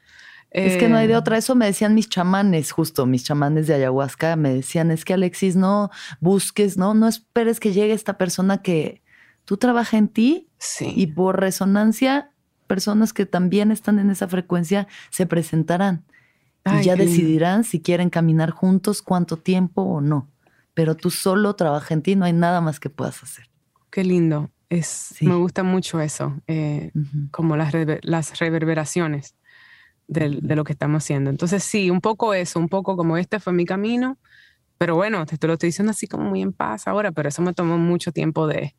Es que no hay de eh, otra. Eso me decían mis chamanes, justo mis chamanes de ayahuasca. Me decían, es que Alexis, no busques, no, no esperes que llegue esta persona que tú trabajas en ti y por resonancia, personas que también están en esa frecuencia se presentarán y ya decidirán si quieren caminar juntos, cuánto tiempo o no. Pero tú solo trabaja en ti, no hay nada más que puedas hacer. Qué lindo. Es, Me gusta mucho eso, eh, como las, las reverberaciones de, de, lo que estamos haciendo. Entonces sí, un poco eso, un poco como este fue mi camino, pero bueno, te, lo estoy diciendo así como muy en paz ahora, pero eso me tomó mucho tiempo de,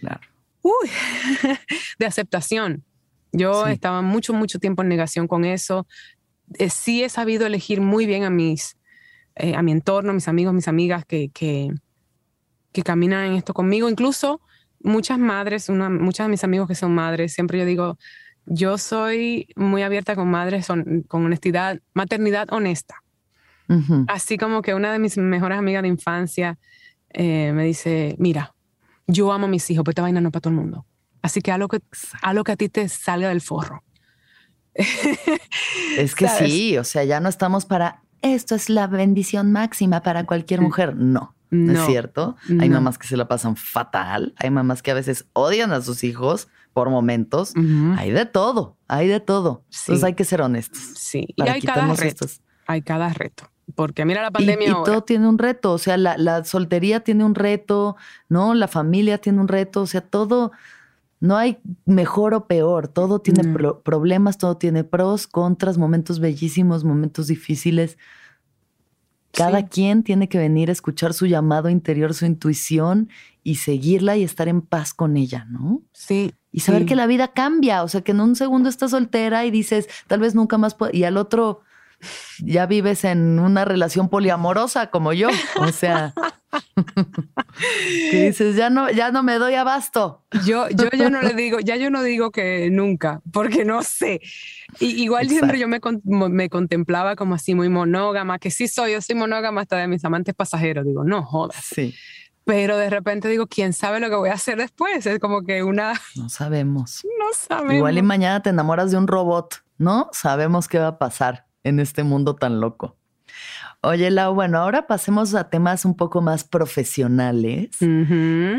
claro. uy, de aceptación. Yo estaba mucho, mucho tiempo en negación con eso. Eh, sí he sabido elegir muy bien a mis, eh, a mi entorno, mis amigos, mis amigas que, que, que caminan en esto conmigo. Incluso muchas madres, una, muchas de mis amigos que son madres, siempre yo digo, yo soy muy abierta con madres, son, con honestidad, maternidad honesta. Así como que una de mis mejores amigas de infancia eh, me dice, mira, yo amo a mis hijos, pero esta vaina no es para todo el mundo. Así que a lo que, a lo que a ti te salga del forro. Es que sí, o sea, ya no estamos para, esto es la bendición máxima para cualquier mujer. No. No, es cierto. Hay mamás que se la pasan fatal. Hay mamás que a veces odian a sus hijos por momentos. Hay de todo, hay de todo. Entonces hay que ser honestos. Sí, y hay cada reto. Hay cada reto. Porque mira la pandemia. Y, todo tiene un reto. O sea, la, soltería tiene un reto, ¿no? La familia tiene un reto. O sea, todo. No hay mejor o peor, todo tiene problemas, todo tiene pros, contras, momentos bellísimos, momentos difíciles. Cada quien tiene que venir a escuchar su llamado interior, su intuición y seguirla y estar en paz con ella, ¿no? Sí. Y saber que la vida cambia, o sea, que en un segundo estás soltera y dices, tal vez nunca más puedo, y al otro ya vives en una relación poliamorosa como yo, o sea, que dices, ya no, ya no me doy abasto. Yo, yo ya no le digo, ya yo no digo que nunca, porque no sé. Y, igual siempre yo me, me, contemplaba como así muy monógama, que sí soy, yo soy monógama hasta de mis amantes pasajeros, digo, no jodas. Sí. Pero de repente digo, ¿quién sabe lo que voy a hacer después? Es como que una... No sabemos. No sabemos. Igual y mañana te enamoras de un robot, ¿no? Sabemos qué va a pasar en este mundo tan loco. Oye, Lau, bueno, ahora pasemos a temas un poco más profesionales.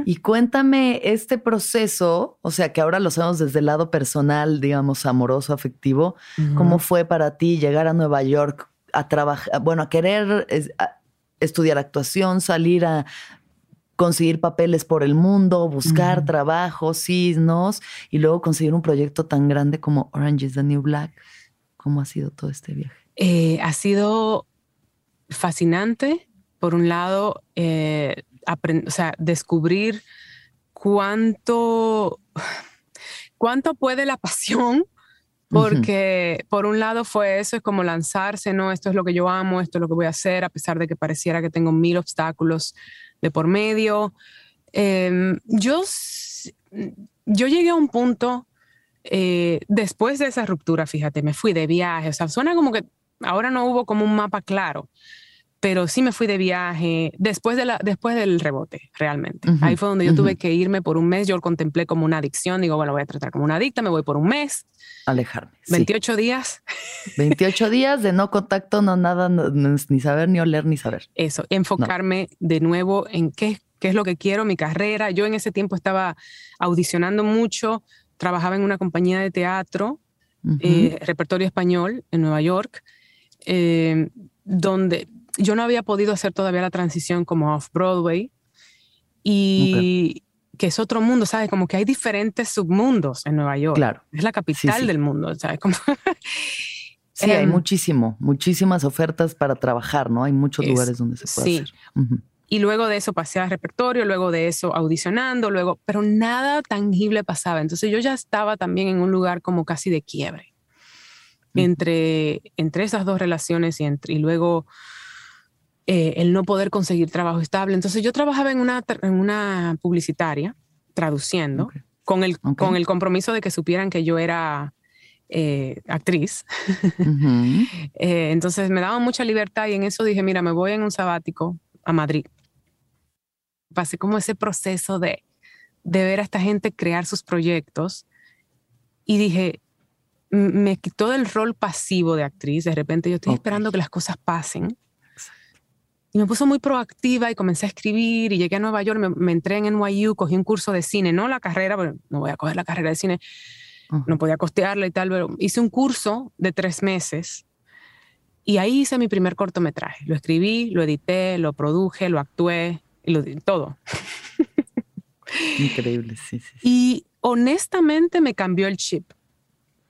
Y cuéntame este proceso, o sea, que ahora lo sabemos desde el lado personal, digamos, amoroso, afectivo. ¿Cómo fue para ti llegar a Nueva York a trabajar, bueno, a querer estudiar actuación, salir a conseguir papeles por el mundo, buscar trabajo, signos y luego conseguir un proyecto tan grande como Orange is the New Black? ¿Cómo ha sido todo este viaje? Eh, ha sido fascinante, por un lado, eh, o sea, descubrir cuánto, cuánto puede la pasión, porque por un lado fue eso, es como lanzarse, ¿no? Esto es lo que yo amo, esto es lo que voy a hacer, a pesar de que pareciera que tengo mil obstáculos de por medio. Em, yo, yo llegué a un punto, eh, después de esa ruptura, fíjate, me fui de viaje, o sea, suena como que ahora no hubo como un mapa claro, pero sí me fui de viaje después, de la, después del rebote, realmente. Ahí fue donde yo tuve que irme por un mes, yo lo contemplé como una adicción, digo, bueno, voy a tratar como una adicta, me voy por un mes. Alejarme. 28 días. 28 días de no contacto, no nada, ni saber, ni oler, ni saber. Eso, enfocarme de nuevo en qué, qué es lo que quiero, mi carrera. Yo en ese tiempo estaba audicionando mucho, trabajaba en una compañía de teatro, eh, repertorio español en Nueva York. Eh, donde yo no había podido hacer todavía la transición como off-Broadway y que es otro mundo, ¿sabes? Como que hay diferentes submundos en Nueva York. Claro. Es la capital del mundo, ¿sabes? Como sí, hay em, muchísimo, muchísimas ofertas para trabajar, ¿no? Hay muchos lugares donde se puede sí. hacer. Y luego de eso pasé a repertorio, luego de eso audicionando, luego, pero nada tangible pasaba. Entonces yo ya estaba también en un lugar como casi de quiebre entre, entre esas dos relaciones y, entre, y luego eh, el no poder conseguir trabajo estable. Entonces yo trabajaba en una, en una publicitaria traduciendo con, el, con el compromiso de que supieran que yo era eh, actriz. Eh, entonces me daba mucha libertad y en eso dije, mira, me voy en un sabático a Madrid. Pasé como ese proceso de, de ver a esta gente crear sus proyectos y dije, me quitó del rol pasivo de actriz. De repente yo estoy esperando que las cosas pasen. Y me puso muy proactiva y comencé a escribir y llegué a Nueva York, me, entré en NYU, cogí un curso de cine, no la carrera, pero no voy a coger la carrera de cine, no podía costearla y tal, pero hice un curso de tres meses y ahí hice mi primer cortometraje. Lo escribí, lo edité, lo produje, lo actué y lo todo. Increíble, sí, sí. Y honestamente me cambió el chip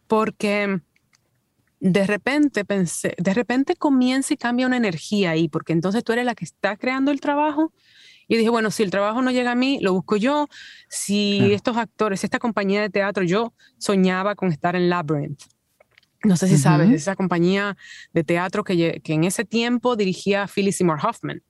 porque de repente pensé, de repente comienza y cambia una energía ahí, porque entonces tú eres la que está creando el trabajo. Y dije, bueno, si el trabajo no llega a mí, lo busco yo. Si estos actores, esta compañía de teatro, yo soñaba con estar en Labyrinth. No sé si sabes, esa compañía de teatro que, que en ese tiempo dirigía Phyllis Seymour Hoffman.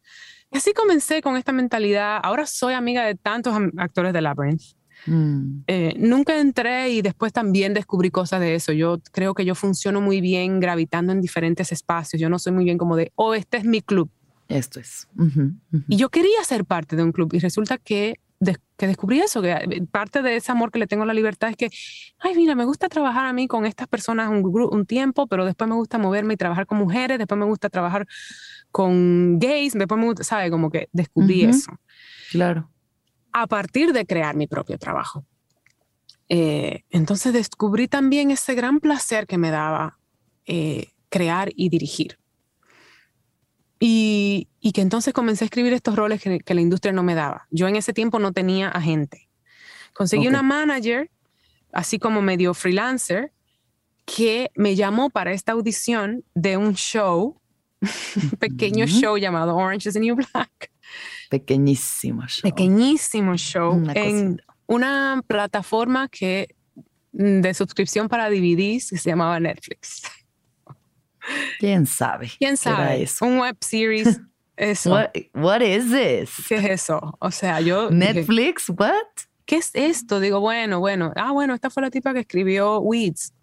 Y así comencé con esta mentalidad. Ahora soy amiga de tantos actores de Labyrinth. Mm. Eh, nunca entré y después también descubrí cosas de eso. Yo creo que yo funciono muy bien gravitando en diferentes espacios. Yo no soy muy bien como de, oh, este es mi club. Esto es. Y yo quería ser parte de un club y resulta que, que descubrí eso, que eh, parte de ese amor que le tengo a la libertad es que, ay, mira, me gusta trabajar a mí con estas personas un, un tiempo, pero después me gusta moverme y trabajar con mujeres, después me gusta trabajar con gays, después me gusta, ¿sabe? Como que descubrí eso. Claro a partir de crear mi propio trabajo. Eh, entonces descubrí también ese gran placer que me daba eh, crear y dirigir. Y, que entonces comencé a escribir estos roles que, la industria no me daba. Yo en ese tiempo no tenía agente. Conseguí una manager, así como medio freelancer, que me llamó para esta audición de un show, pequeño show llamado Orange is the New Black. Pequeñísimo show. Pequeñísimo show en una plataforma que mm, de suscripción para DVDs que se llamaba Netflix. ¿Quién sabe? ¿Quién sabe? Un web series. Eso. What, is this? ¿Qué es eso? O sea, yo. Netflix, what? ¿Qué es esto? Digo, bueno, bueno. Ah, bueno, esta fue la tipa que escribió Weeds.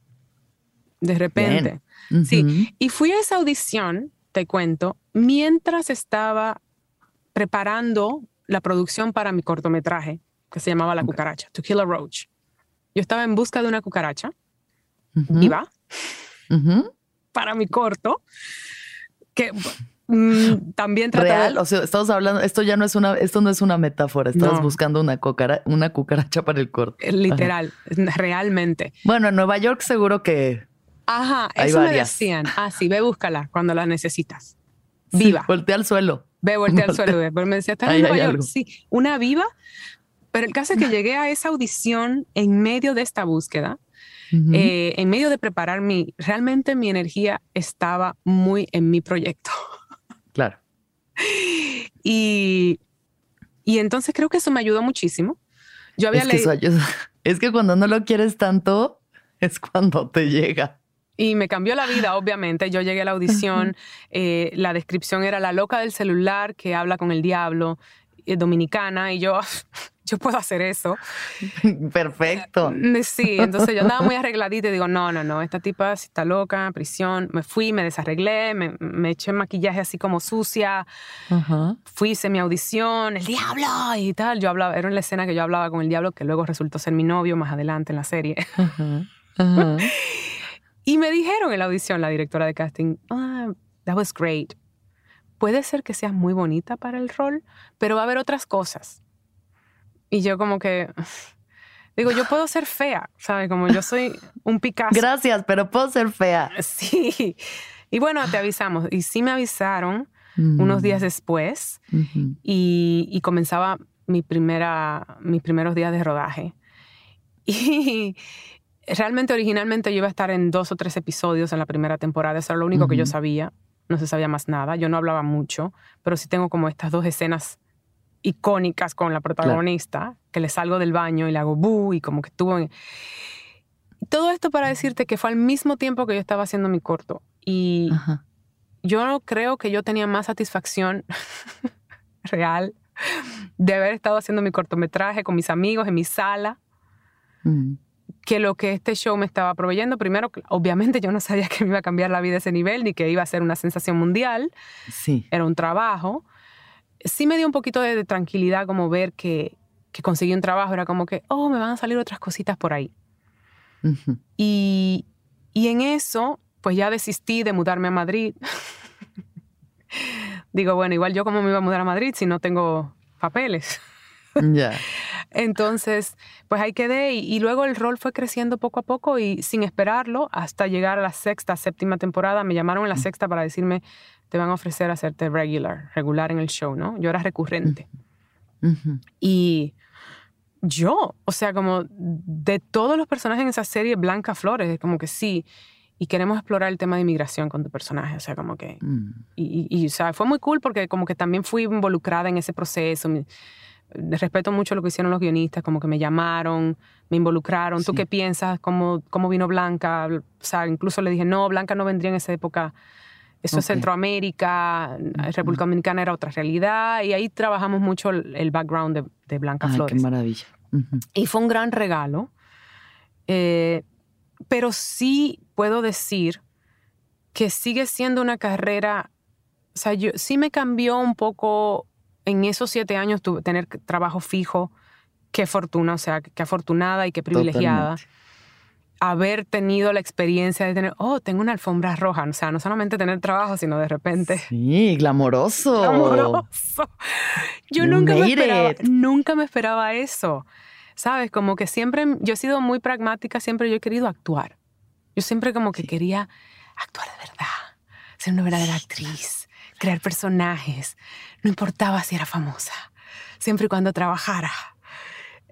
De repente. Sí. Y fui a esa audición, te cuento, mientras estaba preparando la producción para mi cortometraje que se llamaba La cucaracha, To Kill a Roach. Yo estaba en busca de una cucaracha viva para mi corto, que mm, también Real, o sea, estamos hablando, esto ya no es una, esto no es una metáfora, estás buscando una, una cucaracha para el corto. Eh, literal, realmente. Bueno, en Nueva York seguro que Ajá, eso me decían. Ah, sí, ve búscala cuando la necesitas. Viva. voltea al suelo. Ve, voltea al suelo. Pero me decía, ¿estás en Nueva York? Sí, una viva. Pero el caso es que llegué a esa audición en medio de esta búsqueda, eh, en medio de preparar mi, realmente mi energía estaba muy en mi proyecto. Claro. Y, y entonces creo que eso me ayudó muchísimo. Yo había es que leído... Es que cuando no lo quieres tanto, es cuando te llega. Y me cambió la vida, obviamente. Yo llegué a la audición, eh, la descripción era la loca del celular que habla con el diablo, eh, dominicana, y yo, yo puedo hacer eso. Perfecto. Eh, sí, entonces yo andaba muy arregladita y digo, no, no, no, esta tipa está loca, prisión. Me fui, me desarreglé, me, me eché maquillaje así como sucia. Fui, hice mi audición, el diablo y tal. Yo hablaba, era una escena que yo hablaba con el diablo que luego resultó ser mi novio más adelante en la serie. Y me dijeron en la audición, la directora de casting, ah, that was great. Puede ser que seas muy bonita para el rol, pero va a haber otras cosas. Y yo como que, digo, yo puedo ser fea, ¿sabes? Como yo soy un Picasso. Gracias, pero puedo ser fea. Sí. Y bueno, te avisamos. Y sí me avisaron unos días mm. después y, y, comenzaba mi primera, mis primeros días de rodaje. Y, realmente originalmente yo iba a estar en dos o tres episodios en la primera temporada, eso era lo único que yo sabía, no se sabía más nada, yo no hablaba mucho, pero sí tengo como estas dos escenas icónicas con la protagonista, que le salgo del baño y le hago bu y como que estuvo en... Todo esto para decirte que fue al mismo tiempo que yo estaba haciendo mi corto. Y yo no creo que yo tenía más satisfacción real de haber estado haciendo mi cortometraje con mis amigos en mi sala que lo que este show me estaba proveyendo. Primero, obviamente yo no sabía que me iba a cambiar la vida a ese nivel ni que iba a ser una sensación mundial. Sí. Era un trabajo. Sí me dio un poquito de, tranquilidad como ver que, que, conseguí un trabajo. Era como que, oh, me van a salir otras cositas por ahí. y, y en eso, pues ya desistí de mudarme a Madrid. Digo, bueno, igual yo cómo me iba a mudar a Madrid si no tengo papeles. Ya. Entonces, pues ahí quedé y, luego el rol fue creciendo poco a poco y sin esperarlo, hasta llegar a la sexta, séptima temporada, me llamaron en la sexta para decirme, te van a ofrecer hacerte regular, regular en el show, ¿no? Yo era recurrente. Y yo, o sea, como de todos los personajes en esa serie, Blanca Flores, como que sí. y queremos explorar el tema de inmigración con tu personaje. O sea, como que... Mm. Y, y, o sea, fue muy cool porque como que también fui involucrada en ese proceso. Respeto mucho lo que hicieron los guionistas, como que me llamaron, me involucraron. ¿Tú qué piensas? ¿Cómo, ¿Cómo vino Blanca? O sea, incluso le dije, no, Blanca no vendría en esa época. Eso es. Centroamérica, República Dominicana era otra realidad. Y ahí trabajamos mucho el, background de, de Blanca Ay, qué Flores. maravilla. Y fue un gran regalo. Eh, pero sí puedo decir que sigue siendo una carrera, o sea, yo, sí me cambió un poco en esos siete años tuve, tener trabajo fijo. Qué fortuna, o sea, qué afortunada y qué privilegiada. Totalmente. Haber tenido la experiencia de tener, oh, tengo una alfombra roja. O sea, no solamente tener trabajo, sino de repente Sí, glamoroso. amoroso. Yo You nunca me esperaba, it. nunca me esperaba eso. ¿Sabes? Como que siempre, yo he sido muy pragmática, siempre yo he querido actuar. Yo siempre como que Sí. quería actuar de verdad, ser una verdadera actriz, crear personajes. No importaba si era famosa, siempre y cuando trabajara.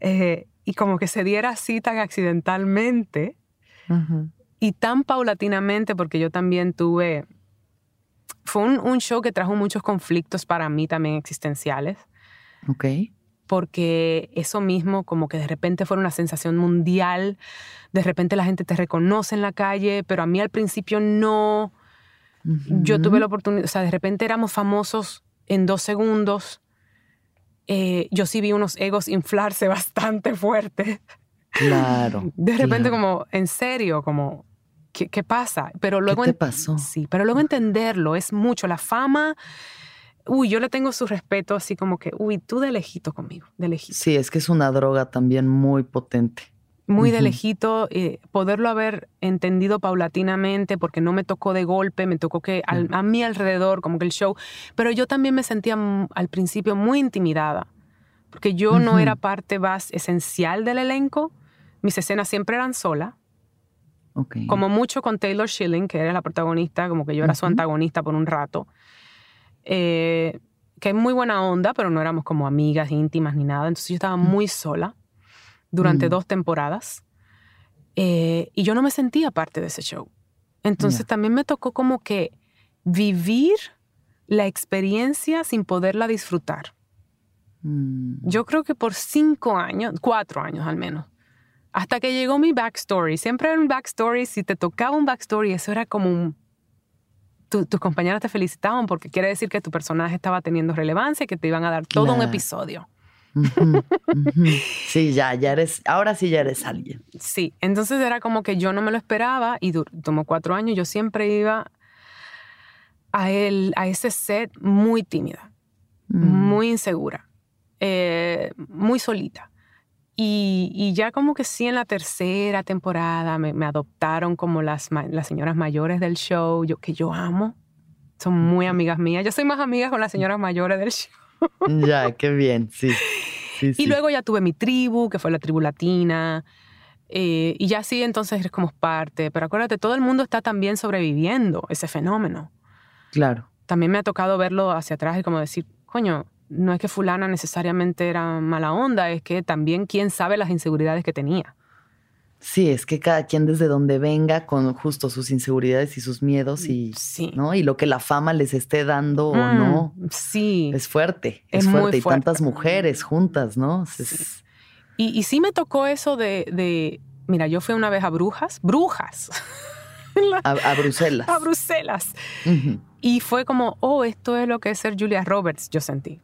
Eh, y como que se diera así tan accidentalmente y tan paulatinamente, porque yo también tuve, fue un, un show que trajo muchos conflictos para mí también existenciales, Ok. porque eso mismo como que de repente fue una sensación mundial, de repente la gente te reconoce en la calle, pero a mí al principio no, yo tuve la oportunidad, o sea, de repente éramos famosos en dos segundos. Eh, yo sí vi unos egos inflarse bastante fuerte. Claro. De repente claro. como, en serio, como, ¿qué, qué pasa? Pero luego... ¿Qué te pasó? Sí, pero luego entenderlo es mucho. La fama, uy, yo le tengo su respeto así como que, uy, tú de lejito conmigo, de lejito. Sí, es que es una droga también muy potente. Muy de lejito, eh, poderlo haber entendido paulatinamente, porque no me tocó de golpe, me tocó que al- a mi alrededor, como que el show, pero yo también me sentía al principio muy intimidada, porque yo no era parte más esencial del elenco, mis escenas siempre eran solas, Ok. como mucho con Taylor Schilling, que era la protagonista, como que yo era su antagonista por un rato. Eh, que es muy buena onda, pero no éramos como amigas íntimas ni nada. Entonces yo estaba muy sola durante Mm. dos temporadas. Eh, y yo no me sentía parte de ese show. Entonces también me tocó como que vivir la experiencia sin poderla disfrutar. Mm. Yo creo que por cinco años, cuatro años al menos, hasta que llegó mi backstory. Siempre era un backstory. Si te tocaba un backstory, eso era como un... tu- tus compañeras te felicitaban porque quiere decir que tu personaje estaba teniendo relevancia y que te iban a dar todo un Ujú. Sí, ya, ya eres, ahora sí ya eres alguien. Sí, entonces era como que yo no me lo esperaba y tomó cuatro años. Yo siempre iba a, él, a ese set muy tímida. Mm. muy insegura, eh, muy solita. Y, y ya como que sí en la tercera temporada me, me adoptaron como las, las señoras mayores del show, yo, que yo amo. Son muy amigas mías. Yo soy más amiga con las señoras mayores del show. Ya, qué bien, sí. sí, Y sí. luego ya tuve mi tribu, que fue la tribu latina. eh, y ya sí, entonces eres como parte. Pero acuérdate, todo el mundo está también sobreviviendo ese fenómeno. Claro. también me ha tocado verlo hacia atrás y como decir, coño, no es que fulana necesariamente era mala onda, es que también quién sabe las inseguridades que tenía. Sí, es que cada quien desde donde venga con justo sus inseguridades y sus miedos y, Sí. ¿no? Y lo que la fama les esté dando o Mm, no. Sí. Es fuerte, Es fuerte. Y tantas mujeres juntas, ¿no? Es- Sí. Y, y sí me tocó eso de, de- mira, yo fui una vez a Brujas, Brujas, a, a Bruselas. a Bruselas. Y fue como, oh, esto es lo que es ser Julia Roberts, yo sentí.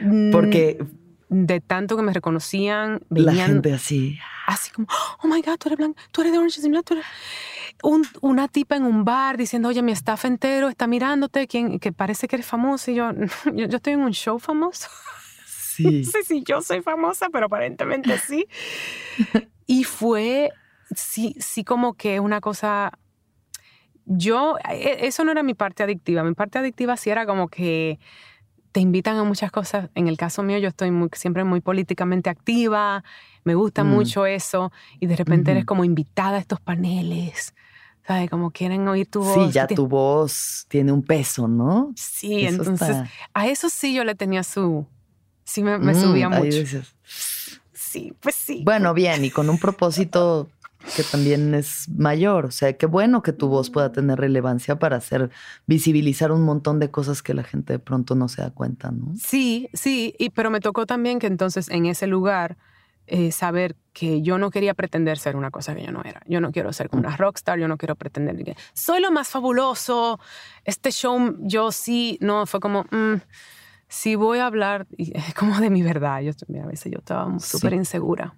Mm, Porque De tanto que me reconocían, la gente así. así como, oh my God, tú eres blanca, tú eres de Orange is the New Black, tú eres... Un- una tipa en un bar diciendo, oye, mi staff entero está mirándote, quien, que parece que eres famosa. Y yo, yo, yo estoy en un show famoso. No Sí. sé si yo soy famosa, pero aparentemente sí. y fue, sí, sí como que una cosa... Yo, e- eso no era mi parte adictiva. Mi parte adictiva sí era como que te invitan a muchas cosas. En el caso mío, yo estoy muy- siempre muy políticamente activa, me gusta Mm. mucho eso, y de repente eres como invitada a estos paneles, ¿sabes? Como quieren oír tu voz. Sí, ya tu voz tiene un peso, ¿no? Sí, Eso entonces está- a eso sí yo le tenía su... Sí me, me Mm, subía ahí mucho. dices, Sí, pues sí. Bueno, bien, y con un propósito que también es mayor. O sea, qué bueno que tu voz pueda tener relevancia para hacer visibilizar un montón de cosas que la gente de pronto no se da cuenta, ¿no? Sí, sí, y, pero me tocó también que entonces en ese lugar eh, saber que yo no quería pretender ser una cosa que yo no era. Yo no quiero ser como una rockstar, yo no quiero pretender que soy lo más fabuloso. Este show, yo sí, no, fue como, mm, si voy a hablar como de mi verdad. Yo, a veces yo estaba súper insegura.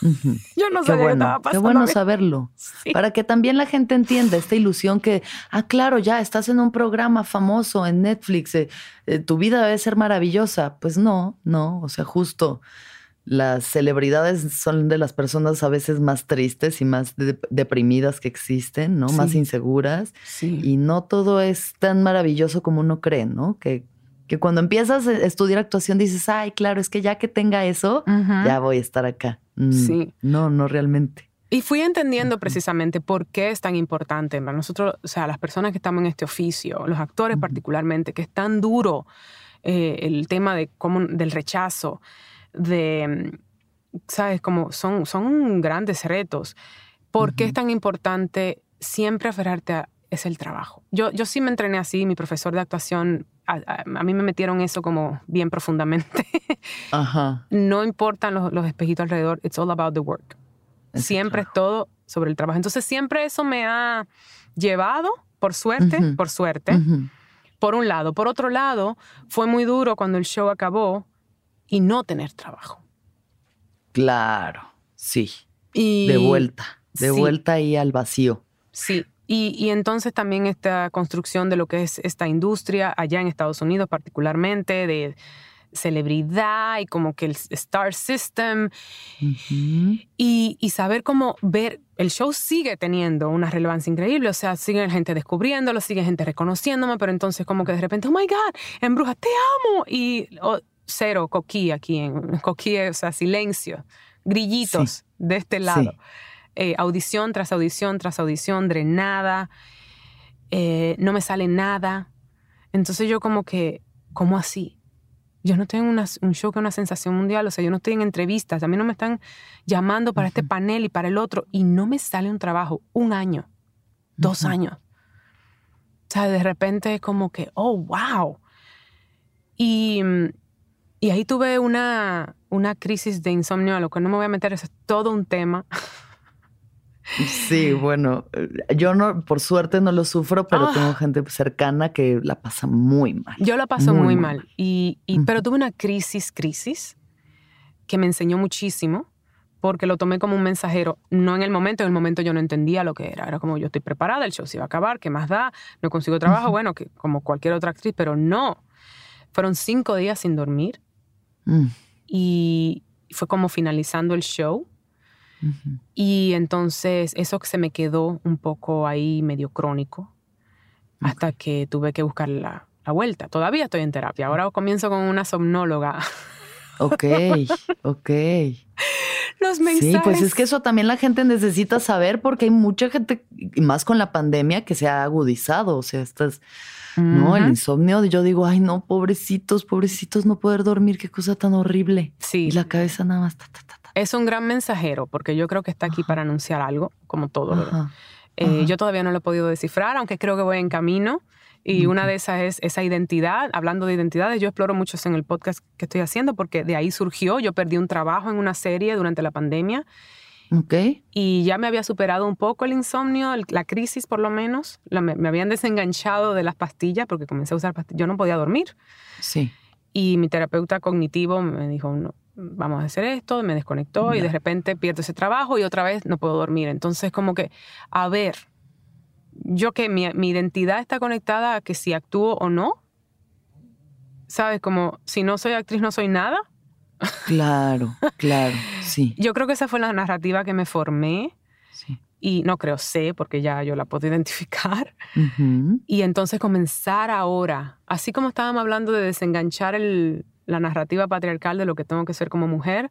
Yo no sabía bueno, qué estaba pasando. Qué bueno saberlo. Para que también la gente entienda esta ilusión que, ah, claro, ya estás en un programa famoso en Netflix, eh, eh, tu vida debe ser maravillosa. Pues no, no, o sea, justo las celebridades son de las personas a veces más tristes y más deprimidas que existen, ¿no? Más inseguras. Y no todo es tan maravilloso como uno cree, ¿no? Que, que cuando empiezas a estudiar actuación dices, ay, claro, es que ya que tenga eso, ya voy a estar acá. Mm, sí. No, no realmente. Y fui entendiendo precisamente por qué es tan importante para nosotros, o sea, las personas que estamos en este oficio, los actores particularmente, que es tan duro eh, el tema de cómo, del rechazo de, ¿sabes? Como son, son grandes retos. ¿Por qué es tan importante siempre aferrarte a es el trabajo? Yo, yo sí me entrené así, mi profesor de actuación, a, mí me metieron eso como bien profundamente. Ajá. No importan los, los, espejitos alrededor, it's all about the work. siempre es todo sobre el trabajo. Entonces siempre eso me ha llevado, por suerte, por suerte, por un lado. Por otro lado, fue muy duro cuando el show acabó y no tener trabajo. Claro, sí. de vuelta, de vuelta ahí al vacío. Sí. Y, y, entonces también esta construcción de lo que es esta industria allá en Estados Unidos particularmente, de celebridad y como que el star system y, y, saber cómo ver, el show sigue teniendo una relevancia increíble, o sea, sigue gente descubriéndolo, sigue gente reconociéndome, pero entonces como que de repente, oh my God, en Brujas, te amo. Y cero coquí aquí, en coquí, o sea, silencio, grillitos de este lado. Eh, audición tras audición tras audición, drenada, eh, no me sale nada. Entonces yo como que, ¿cómo así? Yo no tengo un show que una sensación mundial, o sea, yo no estoy en entrevistas, a mí no me están llamando para este panel y para el otro, y no me sale un trabajo, un año, dos años. O sea, de repente es como que, oh, wow. Y y ahí tuve una, una crisis de insomnio, a lo que no me voy a meter, es todo un tema. Sí, bueno, yo no, por suerte no lo sufro, pero ah. tengo gente cercana que la pasa muy mal. Yo la paso muy, mal. Y, Pero tuve una crisis, crisis, que me enseñó muchísimo, porque lo tomé como un mensajero, no en el momento, en el momento yo no entendía lo que era. Era como yo estoy preparada, el show se iba a acabar, ¿qué más da? No consigo trabajo, bueno, que, como cualquier otra actriz, pero no. Fueron cinco días sin dormir Mm. Y fue como finalizando el show. Y entonces eso se me quedó un poco ahí medio crónico hasta que tuve que buscar la, vuelta. Todavía estoy en terapia. Ahora comienzo con una somnóloga. Ok, ok. Los mensajes. Sí, pues es que eso también la gente necesita saber porque hay mucha gente, más con la pandemia, que se ha agudizado. O sea, estas ¿no? El insomnio, yo digo, ay, no, pobrecitos, pobrecitos, no poder dormir, qué cosa tan horrible. Sí. Y la cabeza nada más. Es un gran mensajero, porque yo creo que está aquí para anunciar algo, como todo. Eh, yo todavía no lo he podido descifrar, aunque creo que voy en camino. Y una de esas es esa identidad. Hablando de identidades, yo exploro mucho en el podcast que estoy haciendo porque de ahí surgió. Yo perdí un trabajo en una serie durante la pandemia Okay. Y ya me había superado un poco el insomnio, la crisis por lo menos. me, habían desenganchado de las pastillas porque comencé a usar pastillas. Yo no podía dormir. Sí. Y mi terapeuta cognitivo me dijo, no, vamos a hacer esto, me desconectó y de repente pierdo ese trabajo y otra vez no puedo dormir. Entonces como que, a ver, yo que mi, mi identidad está conectada a que si actúo o no, ¿sabes? Como si no soy actriz no soy nada. Claro, claro, sí. Yo creo que esa fue la narrativa que me formé. Sí. Y no creo, sé, porque ya yo la puedo identificar. Y entonces comenzar ahora, así como estábamos hablando de desenganchar el, la narrativa patriarcal de lo que tengo que ser como mujer,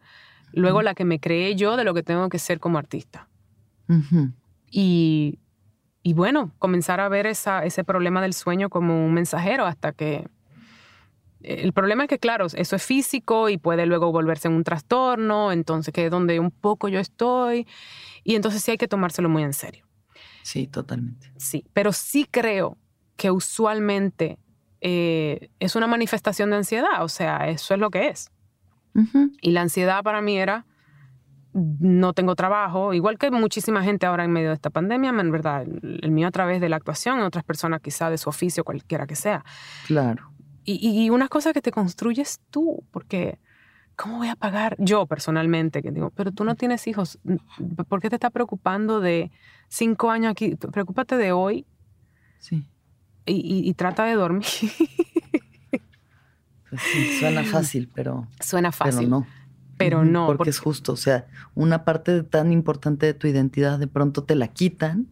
luego la que me creé yo de lo que tengo que ser como artista. y, y, bueno, comenzar a ver esa, ese problema del sueño como un mensajero hasta que El problema es que, claro, eso es físico y puede luego volverse en un trastorno, entonces que es donde un poco yo estoy, y entonces sí hay que tomárselo muy en serio. Sí, totalmente. Sí, pero sí creo que usualmente eh, es una manifestación de ansiedad, o sea, eso es lo que es. Y la ansiedad para mí era, no tengo trabajo, igual que muchísima gente ahora en medio de esta pandemia, en verdad, el mío a través de la actuación, otras personas quizá de su oficio, cualquiera que sea. Claro. Y, y unas cosas que te construyes tú, porque ¿cómo voy a pagar? Yo personalmente, que digo, pero tú no tienes hijos, ¿por qué te estás preocupando de cinco años aquí? Preocúpate de hoy. Sí. Y, y trata de dormir. Pues sí, suena fácil, pero. Suena fácil. Pero no. Pero no. Porque, es justo. O sea, una parte tan importante de tu identidad de pronto te la quitan.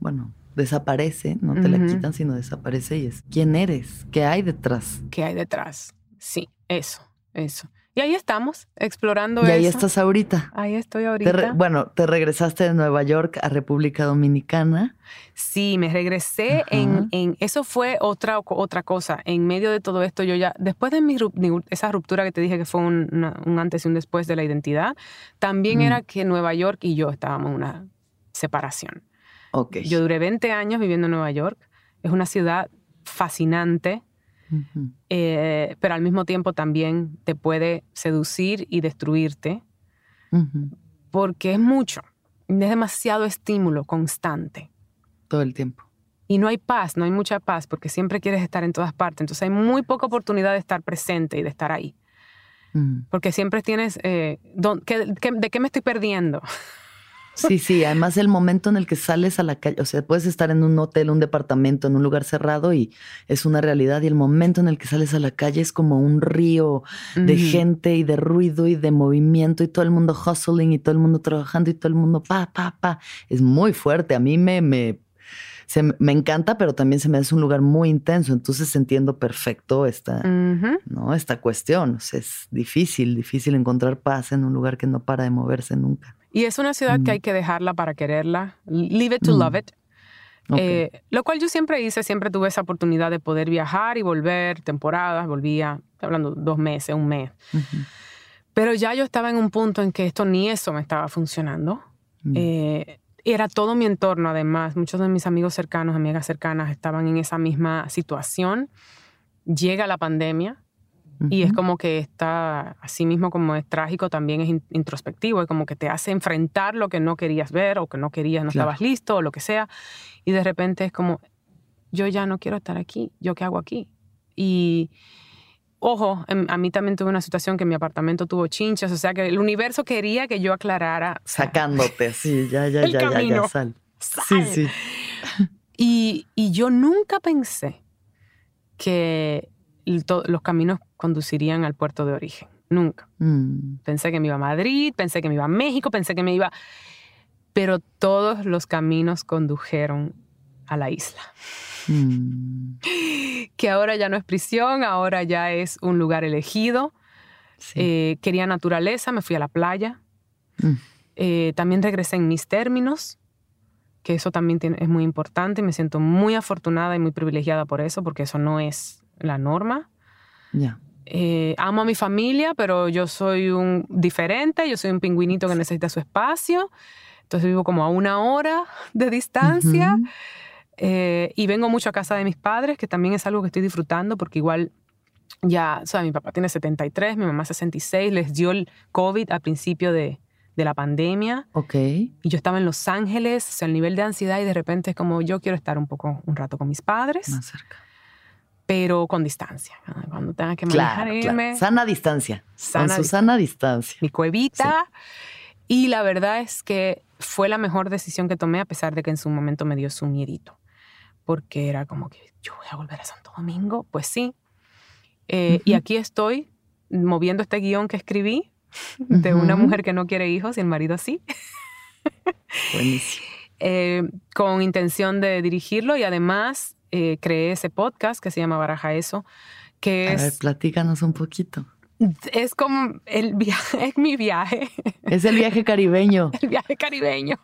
Bueno, desaparece, no te la quitan, sino desaparece y es quién eres, qué hay detrás. ¿Qué hay detrás? Sí, eso, eso. Y ahí estamos, explorando y ahí estás ahorita. Ahí estoy ahorita. bueno, te regresaste de Nueva York a República Dominicana. Sí, me regresé en, en, Eso fue otra, otra cosa. En medio de todo esto, yo ya... Después de mi, esa ruptura que te dije que fue un, antes y un después de la identidad, también mm. era que Nueva York y yo estábamos en una separación. Okay. Yo duré 20 años viviendo en Nueva York. Es una ciudad fascinante eh, pero al mismo tiempo también te puede seducir y destruirte, porque es mucho, es demasiado estímulo constante. Todo el tiempo. Y no hay paz, no hay mucha paz, porque siempre quieres estar en todas partes. Entonces hay muy poca oportunidad de estar presente y de estar ahí. Porque siempre tienes, eh, ¿de qué me estoy perdiendo? Sí, sí, además el momento en el que sales a la calle, o sea, puedes estar en un hotel, un departamento, en un lugar cerrado y es una realidad y el momento en el que sales a la calle es como un río de gente y de ruido y de movimiento y todo el mundo hustling y todo el mundo trabajando y todo el mundo pa, pa, pa. Es muy fuerte, a mí me, me, me encanta, pero también se me hace un lugar muy intenso, entonces entiendo perfecto esta, ¿no? esta cuestión. O sea, es difícil, difícil encontrar paz en un lugar que no para de moverse nunca. Y es una ciudad que hay que dejarla para quererla. Leave it to love it. Eh, lo cual yo siempre hice, siempre tuve esa oportunidad de poder viajar y volver, temporadas, volvía, hablando dos meses, un mes. Pero ya yo estaba en un punto en que esto ni eso me estaba funcionando. Eh, era todo mi entorno, además. Muchos de mis amigos cercanos, amigas cercanas, estaban en esa misma situación. Llega la pandemia y es como que está, así mismo como es trágico, también es introspectivo, es como que te hace enfrentar lo que no querías ver o que no querías, no estabas listo o lo que sea. Y de repente es como, yo ya no quiero estar aquí, ¿yo qué hago aquí? Y ojo, em, a mí también tuve una situación que mi apartamento tuvo chinchas, o sea que el universo quería que yo aclarara. Sacándote, sí, ya, ya, ya, ya, ya, sal. Sí, sí. Y, y yo nunca pensé que los caminos conducirían al puerto de origen. Nunca. Mm. Pensé que me iba a Madrid, pensé que me iba a México, pensé que me iba... Pero todos los caminos condujeron a la isla. Mm. Que ahora ya no es prisión, ahora ya es un lugar elegido. Eh, quería naturaleza, me fui a la playa. Mm. Eh, también regresé en mis términos, que eso también es muy importante. Me siento muy afortunada y muy privilegiada por eso, porque eso no es la norma. Ya. Eh, amo a mi familia, pero yo soy un diferente, yo soy un pingüinito que necesita su espacio. Entonces vivo como a una hora de distancia. Eh, y vengo mucho a casa de mis padres, que también es algo que estoy disfrutando porque igual ya, o sea, mi papá tiene 73, mi mamá 66, les dio el COVID al principio de, de la pandemia. Ok. Y yo estaba en Los Ángeles, o sea, el nivel de ansiedad y de repente es como yo quiero estar un poco, un rato con mis padres. Más cerca pero con distancia. Cuando tenga que manejar, claro, Sana distancia. Sana con su sana distancia. Mi cuevita. Y la verdad es que fue la mejor decisión que tomé, a pesar de que en su momento me dio su miedito. Porque era como que yo voy a volver a Santo Domingo. Pues sí. Eh, y aquí estoy moviendo este guion que escribí de una mujer que no quiere hijos y el marido sí. Buenísimo. Eh, con intención de dirigirlo y además eh, creé ese podcast que se llama Baraja Eso, que A es... ver, platícanos un poquito. Es como el viaje, es mi viaje. Es el viaje caribeño. el viaje caribeño.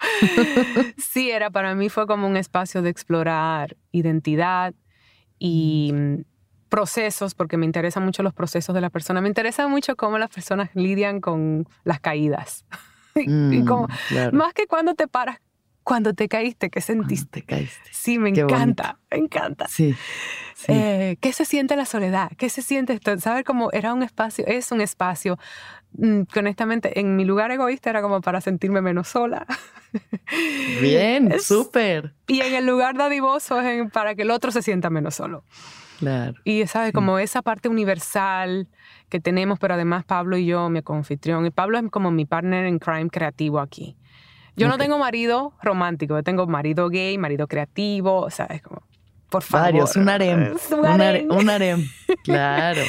sí, era para mí fue como un espacio de explorar identidad y, procesos, porque me interesan mucho los procesos de la persona. Me interesa mucho cómo las personas lidian con las caídas. y Mm, como, claro. más que cuando te paras, cuando te caíste, ¿qué sentiste? Te caíste. Sí, me Qué encanta, me encanta. Sí. sí. Eh, ¿Qué se siente la soledad? ¿Qué se siente esto? ¿Saber cómo era un espacio? Es un espacio, mm, que honestamente, en mi lugar egoísta era como para sentirme menos sola. Bien, súper. Y en el lugar dadivoso es en- para que el otro se sienta menos solo. Claro. Y, ¿sabes? Como esa parte universal que tenemos, pero además Pablo y yo, mi anfitrión, y Pablo es como mi partner en crime creativo aquí. Yo no tengo marido romántico, yo tengo marido gay, marido creativo, ¿sabes? Como, por favor. Varios, un harem. Es un Un, are- harem. un harem. Claro.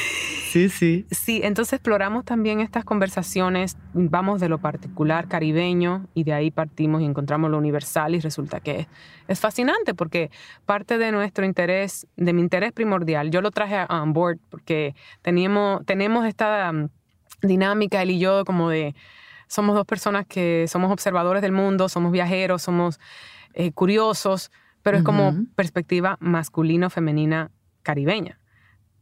Sí, sí. Sí, entonces exploramos también estas conversaciones, vamos de lo particular caribeño y de ahí partimos y encontramos lo universal y resulta que es, es fascinante porque parte de nuestro interés, de mi interés primordial, yo lo traje a- on board porque teníamos, tenemos esta um, dinámica, él y yo, como de, somos dos personas que somos observadores del mundo, somos viajeros, somos eh, curiosos, pero es como perspectiva masculino-femenina caribeña.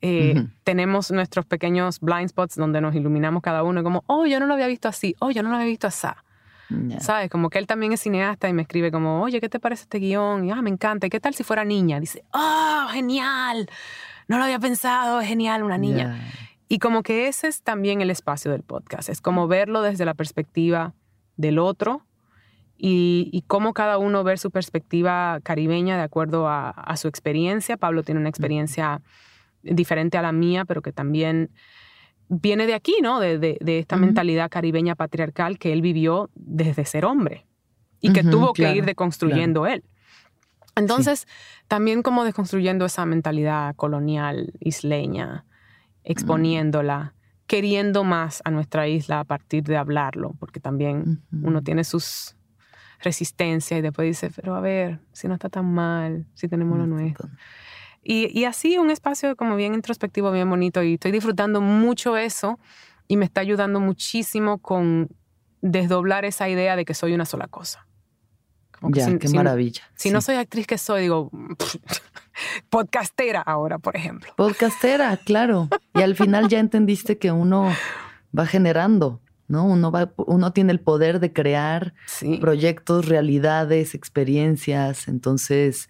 Eh, Ujú. tenemos nuestros pequeños blind spots donde nos iluminamos cada uno, como, oh, yo no lo había visto así, oh, yo no lo había visto así. ¿Sabes? Como que él también es cineasta y me escribe como, oye, ¿qué te parece este guion? Y, ah, me encanta. ¿Y qué tal si fuera niña? Dice, oh, genial. No lo había pensado, es genial una niña. Y como que ese es también el espacio del podcast. Es como verlo desde la perspectiva del otro y, y cómo cada uno ver su perspectiva caribeña de acuerdo a, a su experiencia. Pablo tiene una experiencia diferente a la mía, pero que también viene de aquí, ¿no? De, de- de esta mentalidad caribeña patriarcal que él vivió desde ser hombre y que tuvo que ir deconstruyendo él. Entonces, también como desconstruyendo esa mentalidad colonial isleña, exponiéndola, queriendo más a nuestra isla a partir de hablarlo, porque también uno tiene sus resistencias y después dice, pero a ver, si no está tan mal, si tenemos lo nuestro. Y, y así un espacio como bien introspectivo, bien bonito, y estoy disfrutando mucho eso y me está ayudando muchísimo con desdoblar esa idea de que soy una sola cosa. Como Ya, si- qué si- maravilla. si Sí. no soy actriz que soy, digo, podcastera ahora, por ejemplo. Podcastera, claro. Y al final ya entendiste que uno va generando, ¿no? Uno, va, uno tiene el poder de crear Sí. proyectos, realidades, experiencias. Entonces,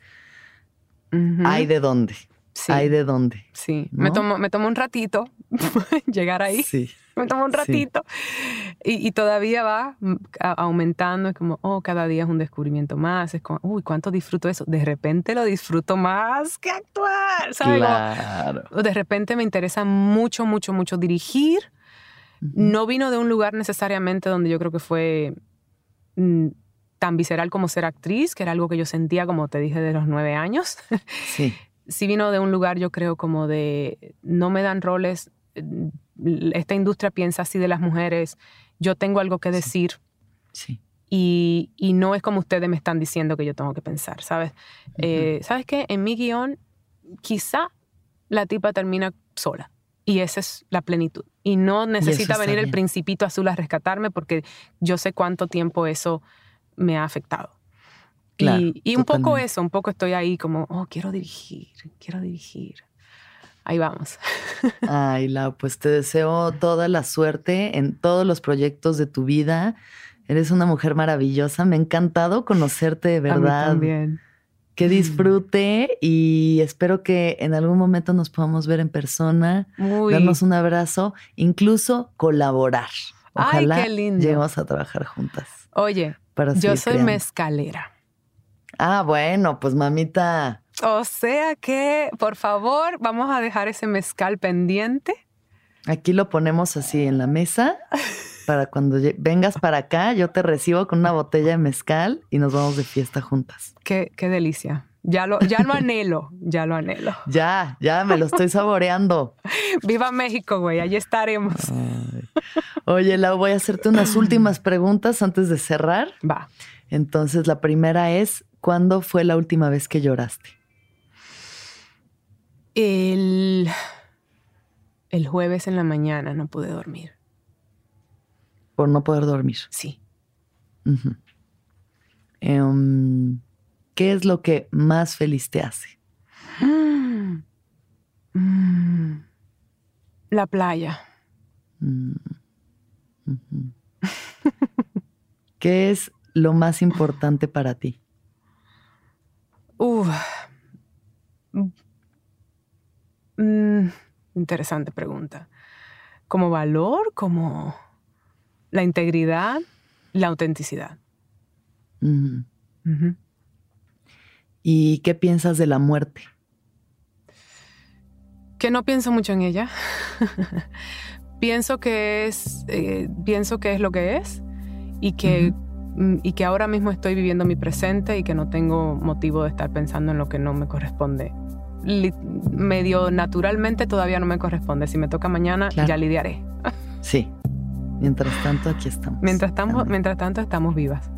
hay de dónde. Sí, Hay de dónde. sí. Me ¿no? tomó, me tomó un ratito llegar ahí. Sí. Me tomó un Sí. ratito. Y, y todavía va mm, aumentando. Es como, oh, cada día es un descubrimiento más. Es como, uy, ¿cuánto disfruto eso? De repente lo disfruto más que actuar. ¿sabes? Como, Claro. de repente me interesa mucho, mucho, mucho dirigir. Ujú. No vino de un lugar necesariamente donde yo creo que fue mm, tan visceral como ser actriz, que era algo que yo sentía, como te dije, de los nueve años. Sí. sí vino de un lugar, yo creo, como de no me dan roles. Esta industria piensa así de las mujeres. Yo tengo algo que decir Sí. y, y no es como ustedes me están diciendo que yo tengo que pensar, ¿sabes? Eh, ¿Sabes qué? En mi guion, quizá la tipa termina sola. Y esa es la plenitud. Y no necesita venir el principito azul a rescatarme porque yo sé cuánto tiempo eso me ha afectado. Claro, y, y un poco eso, un poco estoy ahí como, oh, quiero dirigir, quiero dirigir. Ahí vamos. Ay, Lau, pues te deseo toda la suerte en todos los proyectos de tu vida. Eres una mujer maravillosa. Me ha encantado conocerte de A mí verdad. también. Que disfrute y espero que en algún momento nos podamos ver en persona, Muy. darnos un abrazo, incluso colaborar. Ay, Ojalá qué lindo. lleguemos a trabajar juntas. Oye, Para yo soy creando. mezcalera. Ah, bueno, pues mamita. O sea que, por favor, vamos a dejar ese mezcal pendiente. Aquí lo ponemos así en la mesa para cuando vengas para acá, yo te recibo con una botella de mezcal y nos vamos de fiesta juntas. Qué, qué delicia. Ya lo, ya lo anhelo, ya lo anhelo. Ya, ya me lo estoy saboreando. Viva México, güey, allí estaremos. Ay. Oye, Lau, voy a hacerte unas últimas preguntas antes de cerrar. Va. Entonces, la primera es, ¿cuándo fue la última vez que lloraste? El, el jueves en la mañana no pude dormir. Por no poder dormir. Sí. Em, ¿Qué es lo que más feliz te hace? Mm. Mm. La playa. Mm. ¿Qué es lo más importante para ti? Mm, interesante pregunta. ¿Como valor? ¿Como la integridad? La autenticidad. ¿Y qué piensas de la muerte? Que no pienso mucho en ella. pienso que es, eh, pienso que es lo que es y que, mm, y que ahora mismo estoy viviendo mi presente y que no tengo motivo de estar pensando en lo que no me corresponde. medio naturalmente todavía no me corresponde. Si me toca mañana, ya lidiaré. sí. Mientras tanto, aquí estamos. Mientras, estamos, mientras tanto, estamos vivas.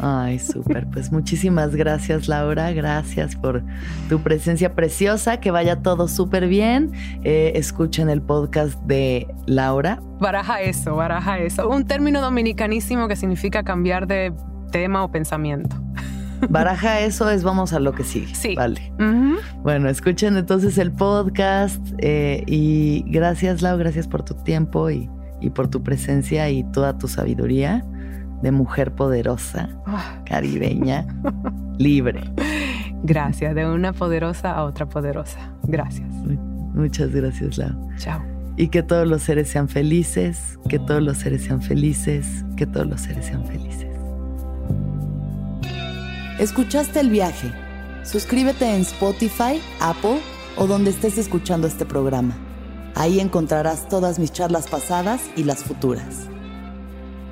Ay, súper. Pues muchísimas gracias, Laura. Gracias por tu presencia preciosa. Que vaya todo súper bien. Eh, escuchen el podcast de Laura. Baraja eso, baraja eso. Un término dominicanísimo que significa cambiar de tema o pensamiento. Baraja eso es vamos a lo que sigue. Sí. Vale. Bueno, escuchen entonces el podcast eh, y gracias, Laura. Gracias por tu tiempo y, y por tu presencia y toda tu sabiduría de mujer poderosa, ah. caribeña, libre. Gracias, de una poderosa a otra poderosa. Gracias. Muchas gracias, Lau. Chao. Y que todos los seres sean felices, que todos los seres sean felices, que todos los seres sean felices. ¿Escuchaste el viaje? Suscríbete en Spotify, Apple o donde estés escuchando este programa. Ahí encontrarás todas mis charlas pasadas y las futuras.